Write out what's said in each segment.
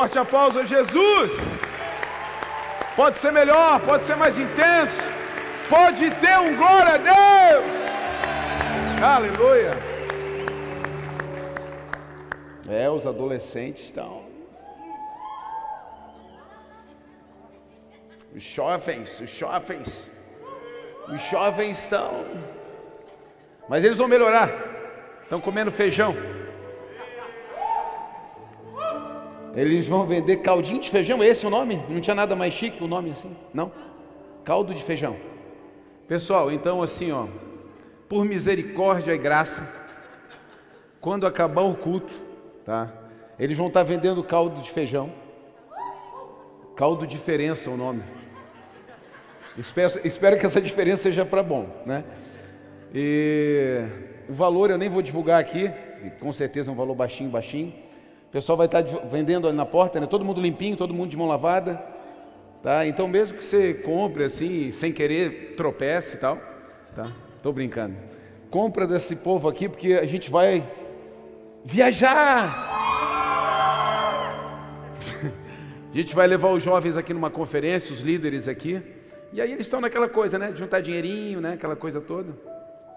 forte aplauso a Jesus. Pode ser melhor, pode ser mais intenso, pode ter um glória a Deus. Aleluia. É, os adolescentes estão. Os jovens, os jovens, os jovens estão. Mas eles vão melhorar. Estão comendo feijão. Eles vão vender caldinho de feijão, esse é o nome? Não tinha nada mais chique o nome assim? Não? Caldo de feijão. Pessoal, então assim, ó, por misericórdia e graça, quando acabar o culto, tá? Eles vão estar vendendo caldo de feijão. Caldo diferença é o nome. Espero, espero que essa diferença seja para bom, né? E o valor eu nem vou divulgar aqui, com certeza é um valor baixinho, baixinho. O pessoal vai estar vendendo ali na porta, né? Todo mundo limpinho, todo mundo de mão lavada. Tá? Então mesmo que você compre assim, sem querer, tropece e tal, tá? Tô brincando. Compra desse povo aqui porque a gente vai viajar. a gente vai levar os jovens aqui numa conferência, os líderes aqui. E aí eles estão naquela coisa, né? De juntar dinheirinho, né? Aquela coisa toda.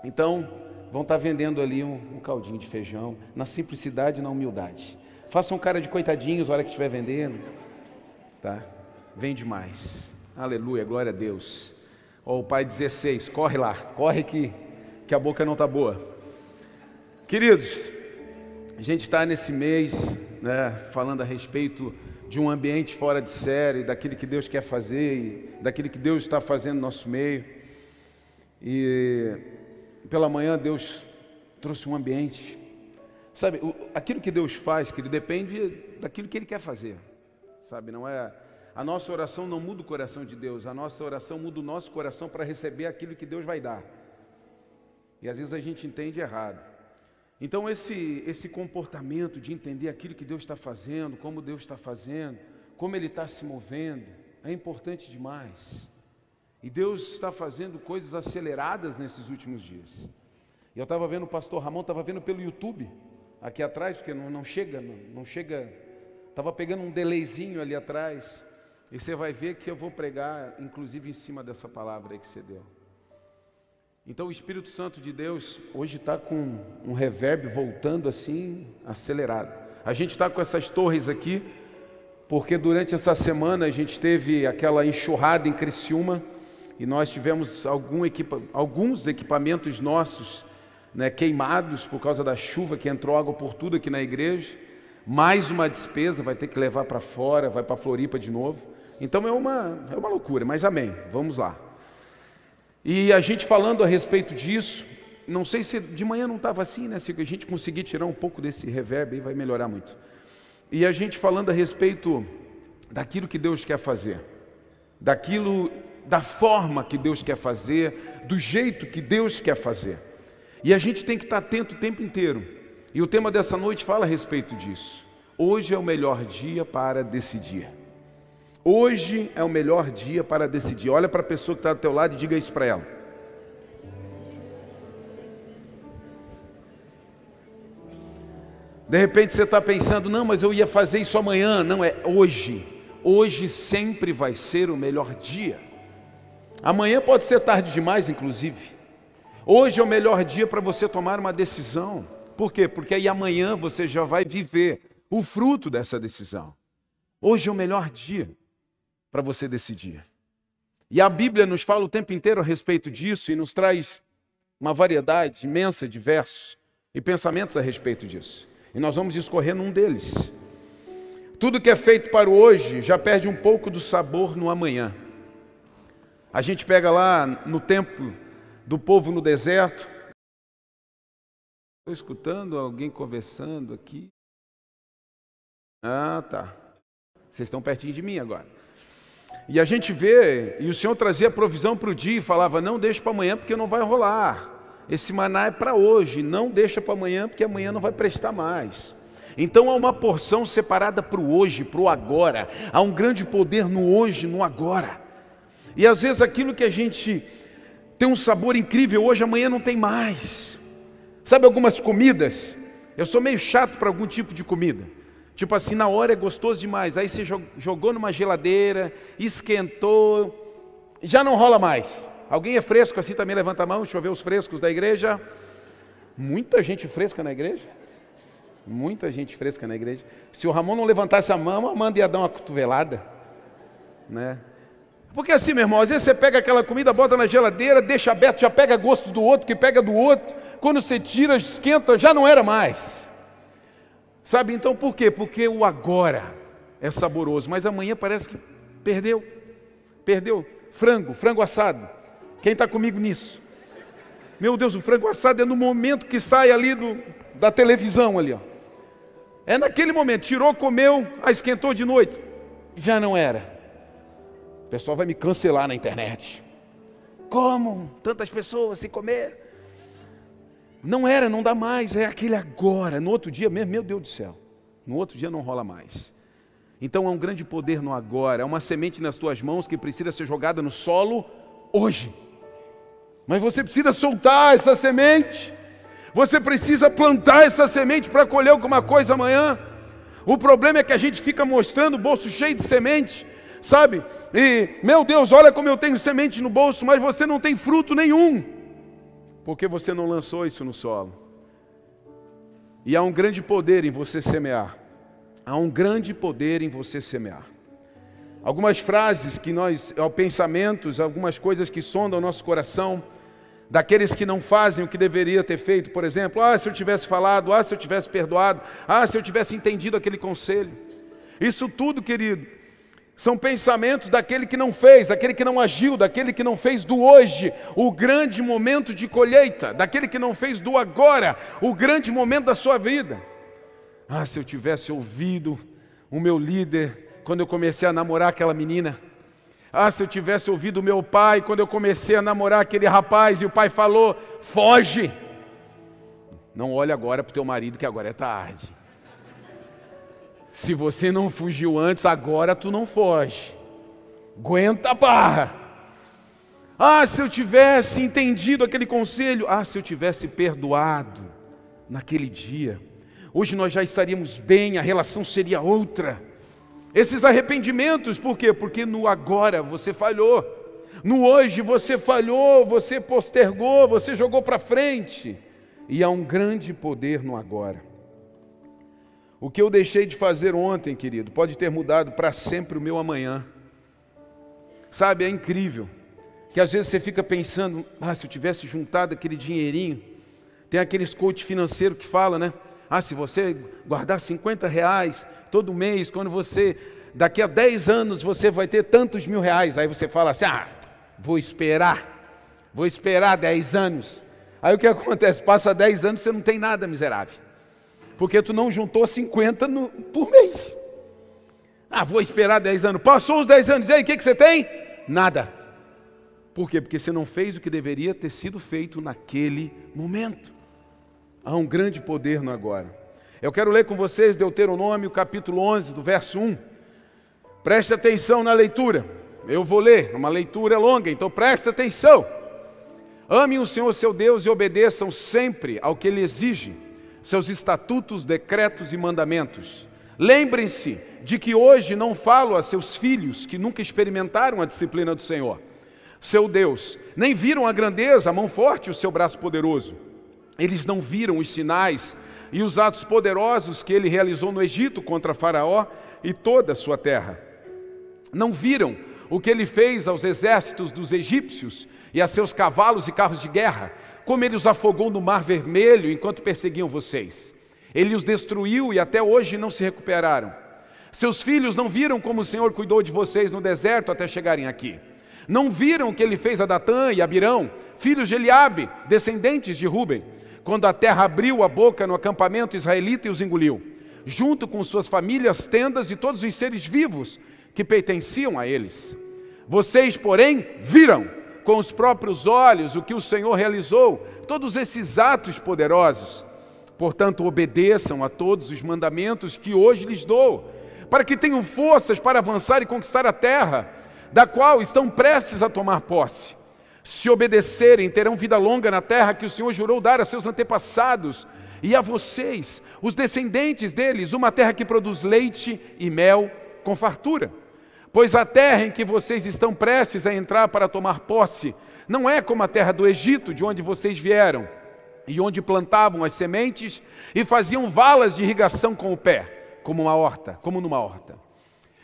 Então, vão estar vendendo ali um, um caldinho de feijão, na simplicidade e na humildade. Faça um cara de coitadinhos na hora que estiver vendendo. Tá? Vende mais. Aleluia, glória a Deus. Ó, o pai 16, corre lá, corre que, que a boca não está boa. Queridos, a gente está nesse mês né, falando a respeito de um ambiente fora de série, daquilo que Deus quer fazer, daquilo que Deus está fazendo no nosso meio. E pela manhã Deus trouxe um ambiente Sabe, aquilo que Deus faz, que ele depende daquilo que ele quer fazer. Sabe, não é a nossa oração não muda o coração de Deus, a nossa oração muda o nosso coração para receber aquilo que Deus vai dar. E às vezes a gente entende errado. Então esse esse comportamento de entender aquilo que Deus está fazendo, como Deus está fazendo, como Ele está se movendo, é importante demais. E Deus está fazendo coisas aceleradas nesses últimos dias. E eu estava vendo o pastor Ramon, estava vendo pelo YouTube aqui atrás, porque não, não chega, não, não chega. Estava pegando um delayzinho ali atrás. E você vai ver que eu vou pregar, inclusive em cima dessa palavra aí que você deu. Então o Espírito Santo de Deus hoje está com um reverb voltando assim, acelerado. A gente está com essas torres aqui, porque durante essa semana a gente teve aquela enxurrada em Criciúma e nós tivemos equipa, alguns equipamentos nossos né, queimados por causa da chuva que entrou água por tudo aqui na igreja. Mais uma despesa, vai ter que levar para fora, vai para Floripa de novo. Então é uma, é uma loucura, mas amém, vamos lá. E a gente falando a respeito disso, não sei se de manhã não estava assim, né? Se a gente conseguir tirar um pouco desse reverb aí, vai melhorar muito. E a gente falando a respeito daquilo que Deus quer fazer, daquilo, da forma que Deus quer fazer, do jeito que Deus quer fazer. E a gente tem que estar atento o tempo inteiro. E o tema dessa noite fala a respeito disso. Hoje é o melhor dia para decidir. Hoje é o melhor dia para decidir. Olha para a pessoa que está do teu lado e diga isso para ela. De repente você está pensando, não, mas eu ia fazer isso amanhã. Não, é hoje. Hoje sempre vai ser o melhor dia. Amanhã pode ser tarde demais, inclusive. Hoje é o melhor dia para você tomar uma decisão. Por quê? Porque aí amanhã você já vai viver o fruto dessa decisão. Hoje é o melhor dia para você decidir. E a Bíblia nos fala o tempo inteiro a respeito disso e nos traz uma variedade imensa de versos e pensamentos a respeito disso. E nós vamos discorrer num deles. Tudo que é feito para o hoje já perde um pouco do sabor no amanhã. A gente pega lá no tempo do povo no deserto. Estou escutando alguém conversando aqui. Ah, tá. Vocês estão pertinho de mim agora. E a gente vê, e o Senhor trazia provisão para o dia e falava: não deixe para amanhã porque não vai rolar. Esse maná é para hoje, não deixa para amanhã porque amanhã não vai prestar mais. Então há uma porção separada para o hoje, para o agora. Há um grande poder no hoje, no agora. E às vezes aquilo que a gente tem um sabor incrível hoje, amanhã não tem mais. Sabe algumas comidas? Eu sou meio chato para algum tipo de comida. Tipo assim, na hora é gostoso demais. Aí você jogou numa geladeira, esquentou, já não rola mais. Alguém é fresco assim também? Levanta a mão, deixa eu ver os frescos da igreja. Muita gente fresca na igreja. Muita gente fresca na igreja. Se o Ramon não levantasse a mão, a Amanda ia dar uma cotovelada. Né? Porque assim, meu irmão, às vezes você pega aquela comida, bota na geladeira, deixa aberto, já pega gosto do outro, que pega do outro. Quando você tira, esquenta, já não era mais. Sabe então por quê? Porque o agora é saboroso, mas amanhã parece que perdeu. Perdeu. Frango, frango assado. Quem está comigo nisso? Meu Deus, o frango assado é no momento que sai ali do, da televisão ali, ó. É naquele momento, tirou, comeu, esquentou de noite. Já não era. Pessoal vai me cancelar na internet. Como? Tantas pessoas sem comer. Não era, não dá mais, é aquele agora. No outro dia mesmo, meu Deus do céu. No outro dia não rola mais. Então há um grande poder no agora, é uma semente nas tuas mãos que precisa ser jogada no solo hoje. Mas você precisa soltar essa semente. Você precisa plantar essa semente para colher alguma coisa amanhã. O problema é que a gente fica mostrando o bolso cheio de semente, sabe? E, meu Deus, olha como eu tenho semente no bolso, mas você não tem fruto nenhum, porque você não lançou isso no solo. E há um grande poder em você semear. Há um grande poder em você semear. Algumas frases que nós, pensamentos, algumas coisas que sondam o nosso coração, daqueles que não fazem o que deveria ter feito, por exemplo, ah, se eu tivesse falado, ah, se eu tivesse perdoado, ah, se eu tivesse entendido aquele conselho. Isso tudo, querido, são pensamentos daquele que não fez, daquele que não agiu, daquele que não fez do hoje o grande momento de colheita, daquele que não fez do agora o grande momento da sua vida. Ah, se eu tivesse ouvido o meu líder quando eu comecei a namorar aquela menina. Ah, se eu tivesse ouvido meu pai quando eu comecei a namorar aquele rapaz e o pai falou: foge. Não olhe agora para o teu marido que agora é tarde. Se você não fugiu antes, agora tu não foge. Aguenta a barra. Ah, se eu tivesse entendido aquele conselho. Ah, se eu tivesse perdoado naquele dia. Hoje nós já estaríamos bem, a relação seria outra. Esses arrependimentos, por quê? Porque no agora você falhou, no hoje você falhou, você postergou, você jogou para frente, e há um grande poder no agora. O que eu deixei de fazer ontem, querido, pode ter mudado para sempre o meu amanhã. Sabe, é incrível que às vezes você fica pensando, ah, se eu tivesse juntado aquele dinheirinho, tem aqueles coach financeiro que fala, né? Ah, se você guardar 50 reais, todo mês, quando você, daqui a 10 anos, você vai ter tantos mil reais. Aí você fala assim: ah, vou esperar, vou esperar 10 anos. Aí o que acontece? Passa 10 anos, você não tem nada, miserável. Porque tu não juntou 50 no, por mês. Ah, vou esperar 10 anos. Passou os 10 anos, e aí, o que, que você tem? Nada. Por quê? Porque você não fez o que deveria ter sido feito naquele momento. Há um grande poder no agora. Eu quero ler com vocês Deuteronômio capítulo 11, do verso 1. Preste atenção na leitura. Eu vou ler, é uma leitura longa, então preste atenção. Amem o Senhor seu Deus e obedeçam sempre ao que Ele exige, seus estatutos, decretos e mandamentos. Lembrem-se de que hoje não falo a seus filhos que nunca experimentaram a disciplina do Senhor, seu Deus, nem viram a grandeza, a mão forte e o seu braço poderoso. Eles não viram os sinais e os atos poderosos que ele realizou no Egito contra Faraó e toda a sua terra. Não viram o que ele fez aos exércitos dos egípcios e a seus cavalos e carros de guerra, como ele os afogou no Mar Vermelho enquanto perseguiam vocês. Ele os destruiu e até hoje não se recuperaram. Seus filhos não viram como o Senhor cuidou de vocês no deserto até chegarem aqui. Não viram o que ele fez a Datã e Abirão, filhos de Eliabe, descendentes de Ruben quando a terra abriu a boca no acampamento israelita e os engoliu, junto com suas famílias, tendas e todos os seres vivos que pertenciam a eles. Vocês, porém, viram com os próprios olhos o que o Senhor realizou, todos esses atos poderosos. Portanto, obedeçam a todos os mandamentos que hoje lhes dou, para que tenham forças para avançar e conquistar a terra, da qual estão prestes a tomar posse se obedecerem, terão vida longa na terra que o Senhor jurou dar a seus antepassados, e a vocês, os descendentes deles, uma terra que produz leite e mel com fartura. Pois a terra em que vocês estão prestes a entrar para tomar posse não é como a terra do Egito, de onde vocês vieram, e onde plantavam as sementes e faziam valas de irrigação com o pé, como uma horta, como numa horta.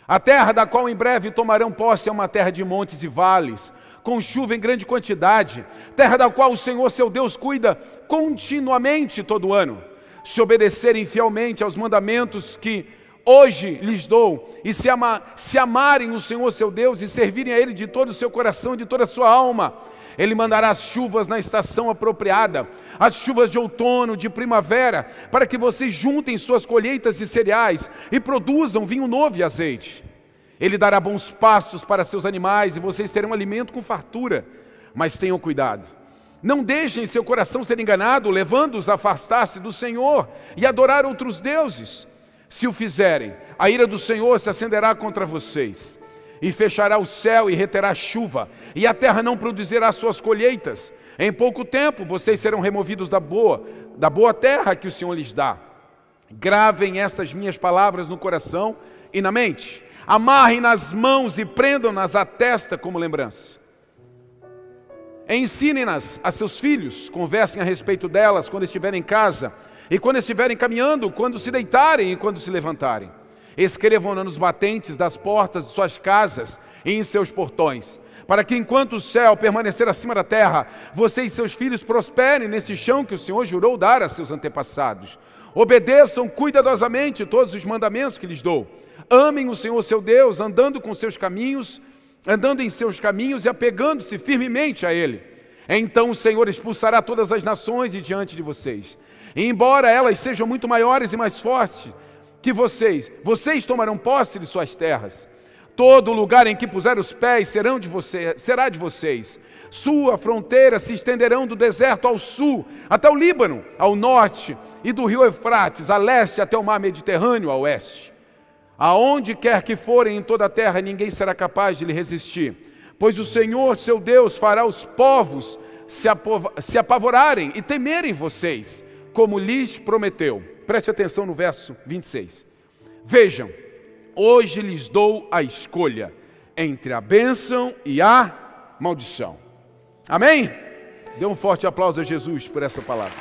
A terra da qual em breve tomarão posse é uma terra de montes e vales, com chuva em grande quantidade, terra da qual o Senhor seu Deus cuida continuamente todo ano. Se obedecerem fielmente aos mandamentos que hoje lhes dou, e se, ama, se amarem o Senhor seu Deus e servirem a Ele de todo o seu coração e de toda a sua alma, Ele mandará as chuvas na estação apropriada, as chuvas de outono, de primavera, para que vocês juntem suas colheitas de cereais e produzam vinho novo e azeite. Ele dará bons pastos para seus animais e vocês terão alimento com fartura. Mas tenham cuidado. Não deixem seu coração ser enganado, levando-os a afastar-se do Senhor e adorar outros deuses. Se o fizerem, a ira do Senhor se acenderá contra vocês, e fechará o céu e reterá chuva, e a terra não produzirá suas colheitas. Em pouco tempo vocês serão removidos da boa, da boa terra que o Senhor lhes dá. Gravem essas minhas palavras no coração e na mente amarrem nas mãos e prendam-nas à testa como lembrança. Ensinem-nas a seus filhos, conversem a respeito delas quando estiverem em casa, e quando estiverem caminhando, quando se deitarem e quando se levantarem. Escrevam-na nos batentes das portas de suas casas e em seus portões, para que enquanto o céu permanecer acima da terra, você e seus filhos prosperem nesse chão que o Senhor jurou dar a seus antepassados. Obedeçam cuidadosamente todos os mandamentos que lhes dou Amem o Senhor seu Deus, andando com seus caminhos, andando em seus caminhos e apegando-se firmemente a Ele. Então o Senhor expulsará todas as nações de diante de vocês. E embora elas sejam muito maiores e mais fortes que vocês, vocês tomarão posse de suas terras. Todo lugar em que puser os pés serão de você, será de vocês. Sua fronteira se estenderão do deserto ao sul, até o Líbano, ao norte, e do rio Eufrates, a leste, até o mar Mediterrâneo, a oeste. Aonde quer que forem em toda a terra, ninguém será capaz de lhe resistir, pois o Senhor, seu Deus, fará os povos se, se apavorarem e temerem vocês, como lhes prometeu. Preste atenção no verso 26. Vejam, hoje lhes dou a escolha entre a bênção e a maldição. Amém? Dê um forte aplauso a Jesus por essa palavra.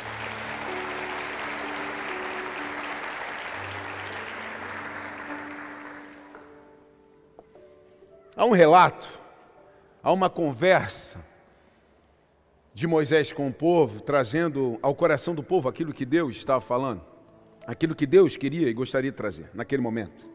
Há um relato, há uma conversa de Moisés com o povo, trazendo ao coração do povo aquilo que Deus estava falando, aquilo que Deus queria e gostaria de trazer naquele momento.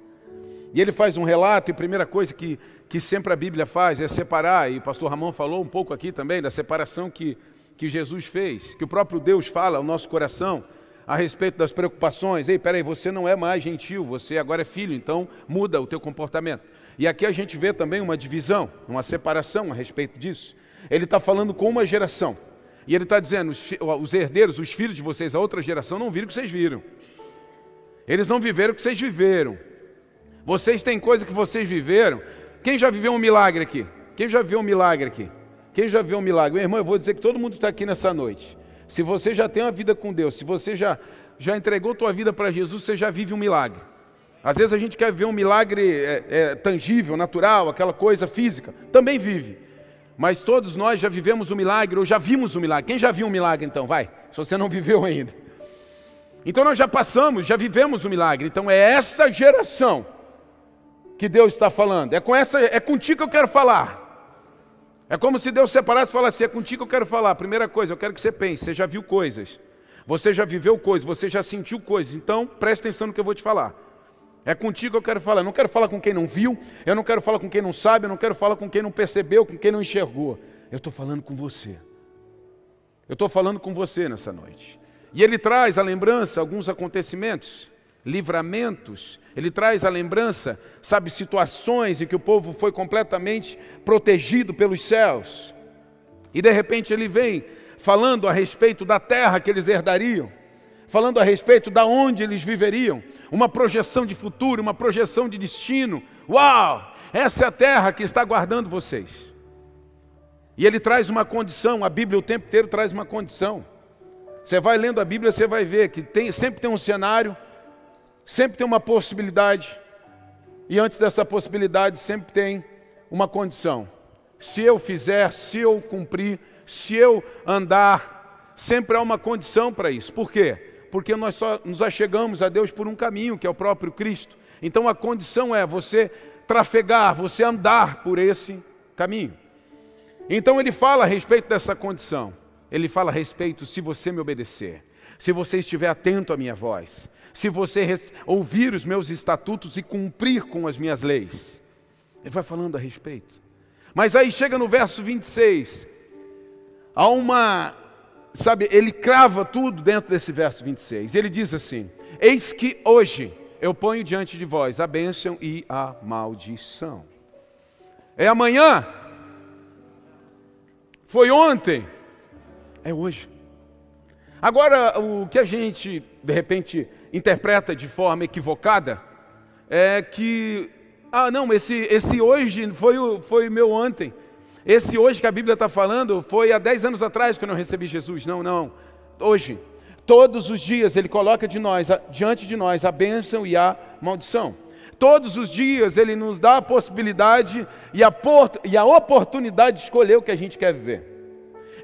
E ele faz um relato, e a primeira coisa que, que sempre a Bíblia faz é separar, e o pastor Ramon falou um pouco aqui também da separação que, que Jesus fez, que o próprio Deus fala ao nosso coração a respeito das preocupações. Ei, peraí, você não é mais gentil, você agora é filho, então muda o teu comportamento. E aqui a gente vê também uma divisão, uma separação a respeito disso. Ele está falando com uma geração. E ele está dizendo: os, os, herdeiros, os filhos de vocês, a outra geração, não viram o que vocês viram. Eles não viveram o que vocês viveram. Vocês têm coisa que vocês viveram. Quem já viveu um milagre aqui? Quem já viu um milagre aqui? Quem já viu um milagre? Meu irmão, eu vou dizer que todo mundo está aqui nessa noite. Se você já tem uma vida com Deus, se você já, já entregou tua vida para Jesus, você já vive um milagre. Às vezes a gente quer ver um milagre é, é, tangível, natural, aquela coisa física. Também vive. Mas todos nós já vivemos o um milagre ou já vimos o um milagre. Quem já viu um milagre então? Vai, se você não viveu ainda. Então nós já passamos, já vivemos o um milagre. Então é essa geração que Deus está falando. É com essa, é contigo que eu quero falar. É como se Deus separasse e falasse: é contigo que eu quero falar. Primeira coisa, eu quero que você pense. Você já viu coisas. Você já viveu coisas, você já sentiu coisas. Então, preste atenção no que eu vou te falar. É contigo que eu quero falar. Eu não quero falar com quem não viu, eu não quero falar com quem não sabe, eu não quero falar com quem não percebeu, com quem não enxergou. Eu estou falando com você. Eu estou falando com você nessa noite. E ele traz à lembrança alguns acontecimentos, livramentos. Ele traz à lembrança, sabe, situações em que o povo foi completamente protegido pelos céus. E de repente ele vem falando a respeito da terra que eles herdariam falando a respeito da onde eles viveriam, uma projeção de futuro, uma projeção de destino. Uau! Essa é a terra que está guardando vocês. E ele traz uma condição, a Bíblia o tempo inteiro traz uma condição. Você vai lendo a Bíblia, você vai ver que tem, sempre tem um cenário, sempre tem uma possibilidade, e antes dessa possibilidade sempre tem uma condição. Se eu fizer, se eu cumprir, se eu andar, sempre há uma condição para isso. Por quê? Porque nós só nos achegamos a Deus por um caminho, que é o próprio Cristo. Então a condição é você trafegar, você andar por esse caminho. Então ele fala a respeito dessa condição. Ele fala a respeito se você me obedecer, se você estiver atento à minha voz, se você ouvir os meus estatutos e cumprir com as minhas leis. Ele vai falando a respeito. Mas aí chega no verso 26, há uma, sabe, ele crava tudo dentro desse verso 26. Ele diz assim: Eis que hoje eu ponho diante de vós a bênção e a maldição. É amanhã? Foi ontem? É hoje. Agora, o que a gente, de repente, interpreta de forma equivocada é que, ah, não, esse, esse hoje foi o foi meu ontem. Esse hoje que a Bíblia está falando foi há 10 anos atrás que eu não recebi Jesus. Não, não. Hoje. Todos os dias Ele coloca de nós, diante de nós a bênção e a maldição. Todos os dias Ele nos dá a possibilidade e a, e a oportunidade de escolher o que a gente quer viver.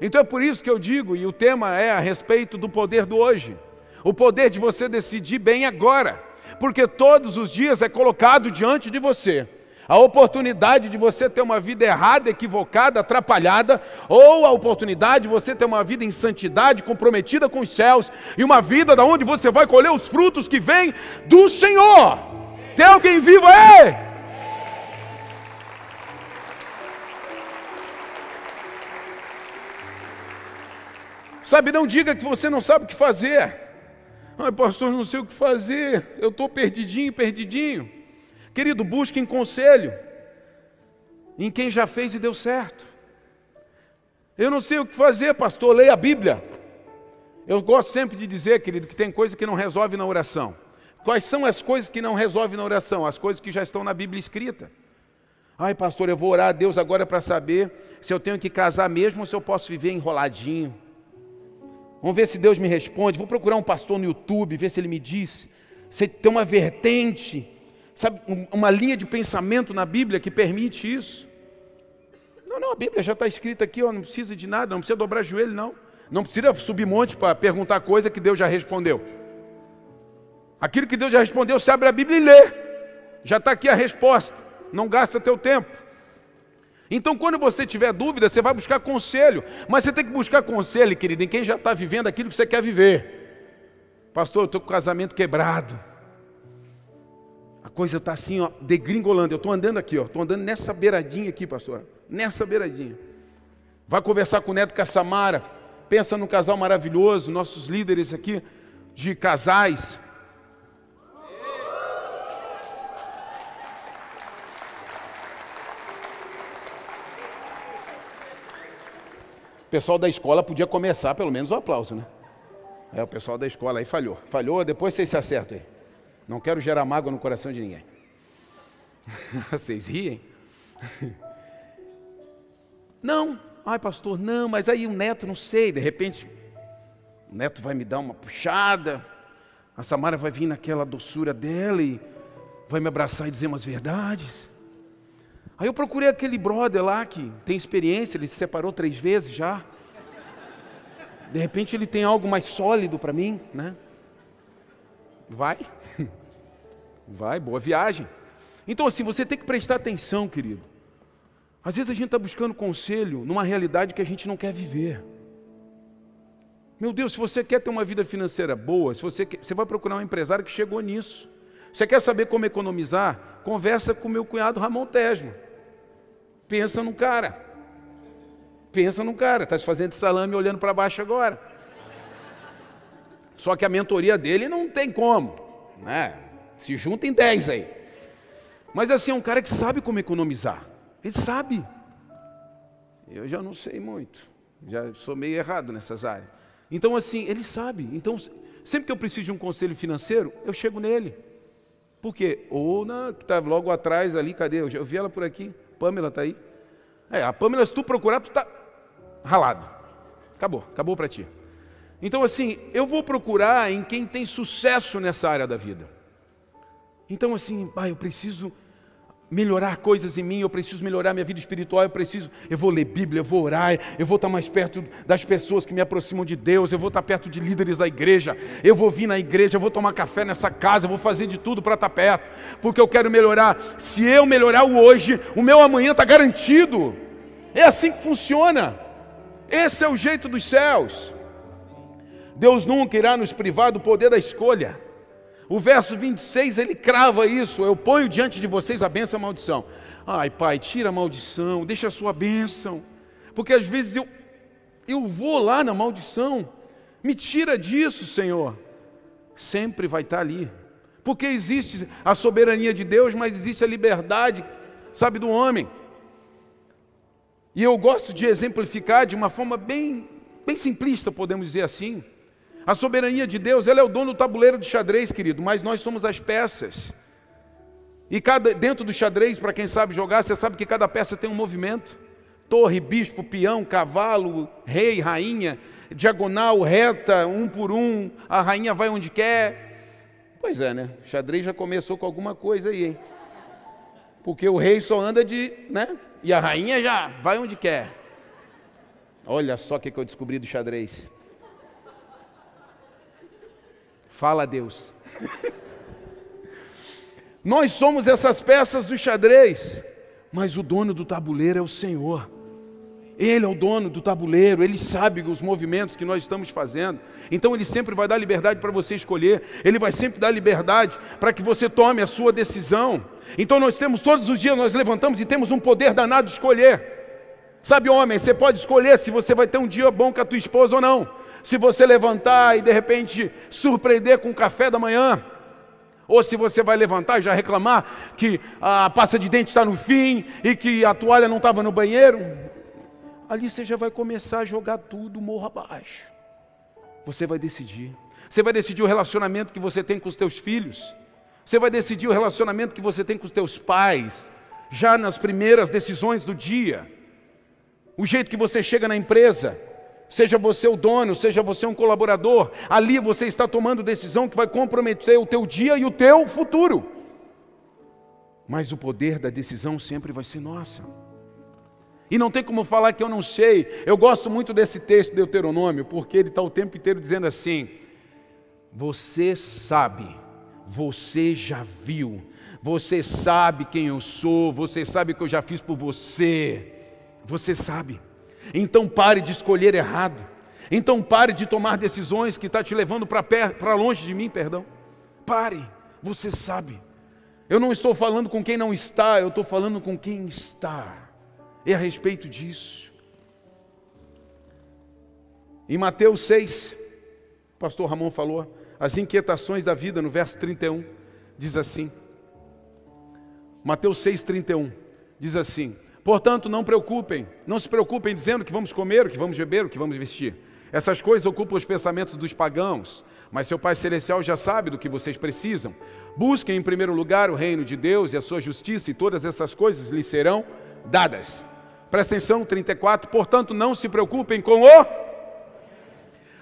Então é por isso que eu digo, e o tema é a respeito do poder do hoje. O poder de você decidir bem agora. Porque todos os dias é colocado diante de você a oportunidade de você ter uma vida errada, equivocada, atrapalhada, ou a oportunidade de você ter uma vida em santidade, comprometida com os céus, e uma vida da onde você vai colher os frutos que vêm do Senhor. Tem alguém vivo aí? Sabe, não diga que você não sabe o que fazer. Ai, pastor, não sei o que fazer. Eu estou perdidinho, perdidinho. Querido, busquem conselho em quem já fez e deu certo. Eu não sei o que fazer, pastor, leia a Bíblia. Eu gosto sempre de dizer, querido, que tem coisa que não resolve na oração. Quais são as coisas que não resolve na oração? As coisas que já estão na Bíblia escrita. Ai, pastor, eu vou orar a Deus agora para saber se eu tenho que casar mesmo ou se eu posso viver enroladinho. Vamos ver se Deus me responde. Vou procurar um pastor no YouTube, ver se ele me diz. Se tem uma vertente sabe, uma linha de pensamento na Bíblia que permite isso. Não, não, a Bíblia já está escrita aqui, ó, não precisa de nada, não precisa dobrar joelho, não. Não precisa subir monte para perguntar coisa que Deus já respondeu. Aquilo que Deus já respondeu, você abre a Bíblia e lê. Já está aqui a resposta. Não gasta teu tempo. Então, quando você tiver dúvida, você vai buscar conselho. Mas você tem que buscar conselho, querido, em quem já está vivendo aquilo que você quer viver. Pastor, eu estou com o casamento quebrado. A coisa está assim, ó, degringolando. Eu estou andando aqui, ó, estou andando nessa beiradinha aqui, pastor. Nessa beiradinha. Vai conversar com o neto Cassamara. Pensa num casal maravilhoso, nossos líderes aqui de casais. O pessoal da escola podia começar pelo menos o aplauso, né? É, o pessoal da escola aí falhou. Falhou, depois vocês se acertam aí. Não quero gerar mágoa no coração de ninguém. Vocês riem? Não, ai pastor, não, mas aí o neto, não sei, de repente, o neto vai me dar uma puxada, a Samara vai vir naquela doçura dela e vai me abraçar e dizer umas verdades. Aí eu procurei aquele brother lá que tem experiência, ele se separou três vezes já. De repente ele tem algo mais sólido para mim, né? Vai. Vai, boa viagem. Então, assim, você tem que prestar atenção, querido. Às vezes a gente está buscando conselho numa realidade que a gente não quer viver. Meu Deus, se você quer ter uma vida financeira boa, se você, quer, você vai procurar um empresário que chegou nisso. Você quer saber como economizar? Conversa com meu cunhado Ramon Tesma. Pensa no cara. Pensa no cara. Está se fazendo salame olhando para baixo agora. Só que a mentoria dele não tem como. Né? Se juntem dez aí. Mas assim, é um cara que sabe como economizar. Ele sabe. Eu já não sei muito. Já sou meio errado nessas áreas. Então, assim, ele sabe. Então, sempre que eu preciso de um conselho financeiro, eu chego nele. Por quê? Ou na que está logo atrás ali, cadê? Eu, eu vi ela por aqui. Pamela está aí. É, a Pamela, se tu procurar, tu está ralado. Acabou, acabou para ti. Então, assim, eu vou procurar em quem tem sucesso nessa área da vida. Então, assim, pai, eu preciso melhorar coisas em mim, eu preciso melhorar minha vida espiritual, eu preciso, eu vou ler Bíblia, eu vou orar, eu vou estar mais perto das pessoas que me aproximam de Deus, eu vou estar perto de líderes da igreja, eu vou vir na igreja, eu vou tomar café nessa casa, eu vou fazer de tudo para estar perto, porque eu quero melhorar. Se eu melhorar o hoje, o meu amanhã está garantido. É assim que funciona. Esse é o jeito dos céus. Deus nunca irá nos privar do poder da escolha. O verso 26 ele crava isso: eu ponho diante de vocês a bênção e a maldição. Ai, pai, tira a maldição, deixa a sua bênção, porque às vezes eu, eu vou lá na maldição, me tira disso, Senhor. Sempre vai estar ali, porque existe a soberania de Deus, mas existe a liberdade, sabe, do homem. E eu gosto de exemplificar de uma forma bem, bem simplista, podemos dizer assim. A soberania de Deus, ela é o dono do tabuleiro de xadrez, querido, mas nós somos as peças. E cada, dentro do xadrez, para quem sabe jogar, você sabe que cada peça tem um movimento: torre, bispo, peão, cavalo, rei, rainha, diagonal, reta, um por um, a rainha vai onde quer. Pois é, né? O xadrez já começou com alguma coisa aí, hein? Porque o rei só anda de, né? E a rainha já vai onde quer. Olha só o que eu descobri do xadrez. Fala Deus. Nós somos essas peças do xadrez, mas o dono do tabuleiro é o Senhor. Ele é o dono do tabuleiro, ele sabe os movimentos que nós estamos fazendo. Então ele sempre vai dar liberdade para você escolher, ele vai sempre dar liberdade para que você tome a sua decisão. Então nós temos todos os dias nós levantamos e temos um poder danado de escolher. Sabe, homem, você pode escolher se você vai ter um dia bom com a tua esposa ou não se você levantar e de repente surpreender com o café da manhã, ou se você vai levantar e já reclamar que a pasta de dente está no fim e que a toalha não estava no banheiro, ali você já vai começar a jogar tudo morro abaixo. Você vai decidir. Você vai decidir o relacionamento que você tem com os teus filhos. Você vai decidir o relacionamento que você tem com os teus pais, já nas primeiras decisões do dia. O jeito que você chega na empresa, seja você o dono, seja você um colaborador, ali você está tomando decisão que vai comprometer o teu dia e o teu futuro. Mas o poder da decisão sempre vai ser nossa. E não tem como falar que eu não sei. Eu gosto muito desse texto de Deuteronômio, porque ele está o tempo inteiro dizendo assim: Você sabe, você já viu, você sabe quem eu sou, você sabe o que eu já fiz por você. Você sabe. Então pare de escolher errado. Então pare de tomar decisões que está te levando para longe de mim, perdão. Pare, você sabe. Eu não estou falando com quem não está, eu estou falando com quem está. É a respeito disso. Em Mateus 6, o pastor Ramon falou, as inquietações da vida, no verso 31, diz assim. Mateus 6, 31, diz assim: Portanto, não preocupem, não se preocupem dizendo que vamos comer, o que vamos beber, o que vamos vestir. Essas coisas ocupam os pensamentos dos pagãos, mas seu Pai Celestial já sabe do que vocês precisam. Busquem em primeiro lugar o reino de Deus e a sua justiça, e todas essas coisas lhes serão dadas. Presta atenção, 34. Portanto, não se preocupem com o.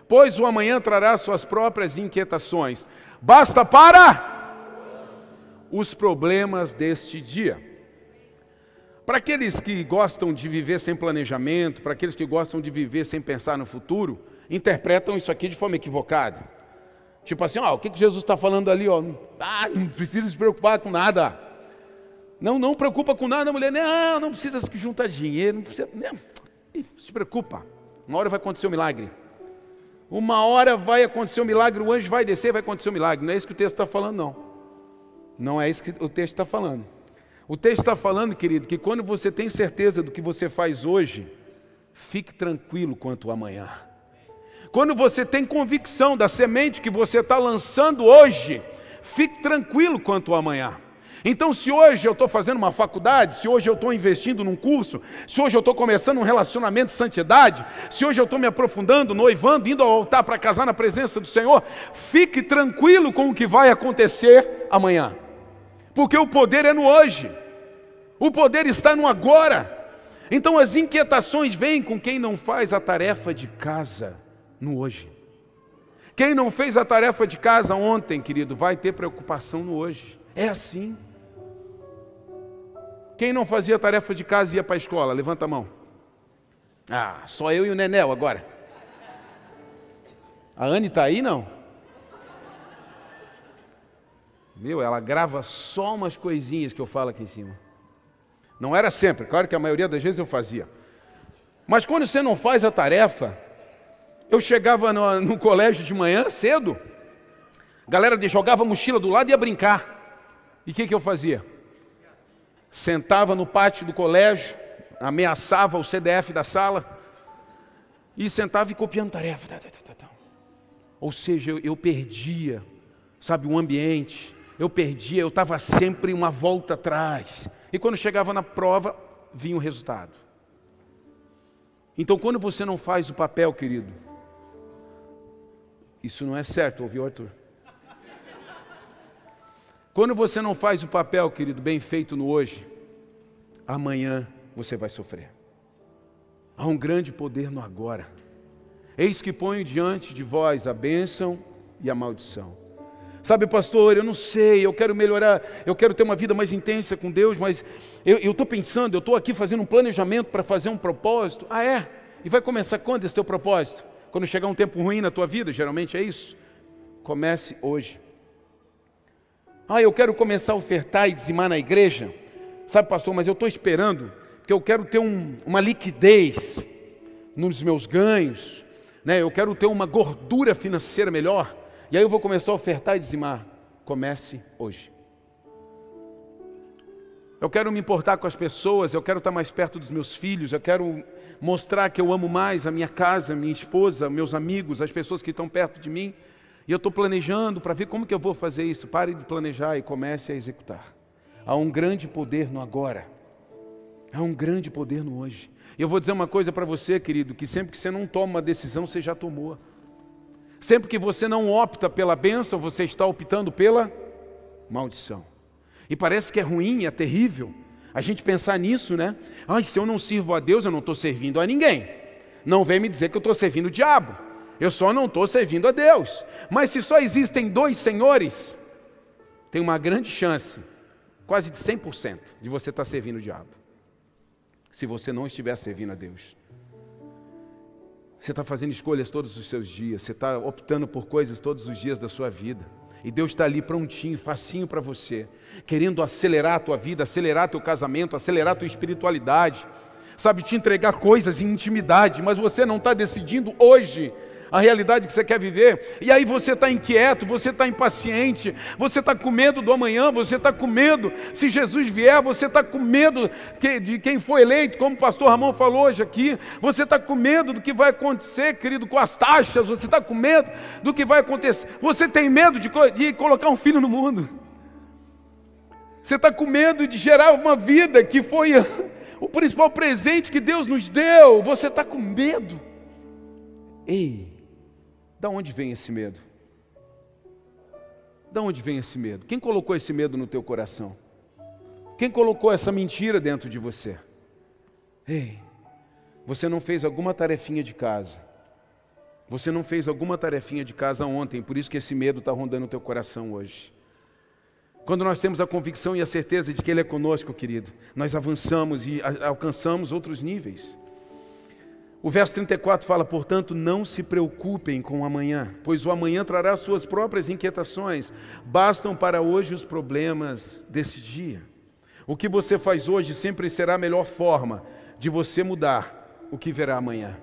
Pois o amanhã trará suas próprias inquietações. Basta para os problemas deste dia. Para aqueles que gostam de viver sem planejamento, para aqueles que gostam de viver sem pensar no futuro, interpretam isso aqui de forma equivocada. Tipo assim, ó, o que, que Jesus está falando ali? Ó? Ah, não precisa se preocupar com nada. Não, não preocupa com nada, mulher. Não, não precisa juntar dinheiro, não precisa. Não, não se preocupa. Uma hora vai acontecer um milagre. Uma hora vai acontecer um milagre, o anjo vai descer, vai acontecer um milagre. Não é isso que o texto está falando, não. Não é isso que o texto está falando. O texto está falando, querido, que quando você tem certeza do que você faz hoje, fique tranquilo quanto amanhã. Quando você tem convicção da semente que você está lançando hoje, fique tranquilo quanto amanhã. Então, se hoje eu estou fazendo uma faculdade, se hoje eu estou investindo num curso, se hoje eu estou começando um relacionamento de santidade, se hoje eu estou me aprofundando, noivando, indo ao altar para casar na presença do Senhor, fique tranquilo com o que vai acontecer amanhã porque o poder é no hoje, o poder está no agora. Então as inquietações vêm com quem não faz a tarefa de casa no hoje. Quem não fez a tarefa de casa ontem, querido, vai ter preocupação no hoje. É assim. Quem não fazia a tarefa de casa ia para a escola? Levanta a mão. Ah, só eu e o Nenel agora. A Anne está aí, não? Meu, ela grava só umas coisinhas que eu falo aqui em cima. Não era sempre, claro que a maioria das vezes eu fazia. Mas quando você não faz a tarefa, eu chegava no, no colégio de manhã cedo, galera jogava mochila do lado e ia brincar. E o que, que eu fazia? Sentava no pátio do colégio, ameaçava o CDF da sala, e sentava e copiando tarefa. Ou seja, eu, eu perdia, sabe, o ambiente, eu perdia, eu estava sempre uma volta atrás. E quando chegava na prova, vinha o resultado. Então, quando você não faz o papel, querido, isso não é certo, ouviu, Arthur? Quando você não faz o papel, querido, bem feito no hoje, amanhã você vai sofrer. Há um grande poder no agora. Eis que ponho diante de vós a bênção e a maldição. Sabe, pastor, eu não sei, eu quero melhorar, eu quero ter uma vida mais intensa com Deus, mas eu estou pensando, eu estou aqui fazendo um planejamento para fazer um propósito. Ah, é? E vai começar quando esse teu propósito? Quando chegar um tempo ruim na tua vida, geralmente é isso. Comece hoje. Ah, eu quero começar a ofertar e dizimar na igreja. Sabe, pastor, mas eu estou esperando, porque eu quero ter um, uma liquidez nos meus ganhos, né? eu quero ter uma gordura financeira melhor. E aí eu vou começar a ofertar e dizimar. Comece hoje. Eu quero me importar com as pessoas, eu quero estar mais perto dos meus filhos, eu quero mostrar que eu amo mais a minha casa, minha esposa, meus amigos, as pessoas que estão perto de mim. E eu estou planejando para ver como que eu vou fazer isso. Pare de planejar e comece a executar. Há um grande poder no agora. Há um grande poder no hoje. E eu vou dizer uma coisa para você, querido, que sempre que você não toma uma decisão, você já tomou. Sempre que você não opta pela bênção, você está optando pela maldição. E parece que é ruim, é terrível a gente pensar nisso, né? Ai, se eu não sirvo a Deus, eu não estou servindo a ninguém. Não vem me dizer que eu estou servindo o diabo. Eu só não estou servindo a Deus. Mas se só existem dois senhores, tem uma grande chance, quase de 100%, de você estar servindo o diabo. Se você não estiver servindo a Deus. Você está fazendo escolhas todos os seus dias, você está optando por coisas todos os dias da sua vida. E Deus está ali prontinho, facinho para você, querendo acelerar a tua vida, acelerar teu casamento, acelerar tua espiritualidade, sabe, te entregar coisas em intimidade, mas você não está decidindo hoje a realidade que você quer viver, e aí você está inquieto, você está impaciente, você está com medo do amanhã, você está com medo, se Jesus vier, você está com medo de quem foi eleito, como o pastor Ramon falou hoje aqui, você está com medo do que vai acontecer, querido, com as taxas, você está com medo do que vai acontecer, você tem medo de, de colocar um filho no mundo, você está com medo de gerar uma vida que foi o principal presente que Deus nos deu, você está com medo. Ei, da onde vem esse medo? Da onde vem esse medo? Quem colocou esse medo no teu coração? Quem colocou essa mentira dentro de você? Ei, você não fez alguma tarefinha de casa. Você não fez alguma tarefinha de casa ontem, por isso que esse medo está rondando o teu coração hoje. Quando nós temos a convicção e a certeza de que Ele é conosco, querido, nós avançamos e alcançamos outros níveis. O verso 34 fala, portanto, não se preocupem com o amanhã, pois o amanhã trará suas próprias inquietações. Bastam para hoje os problemas desse dia. O que você faz hoje sempre será a melhor forma de você mudar o que verá amanhã.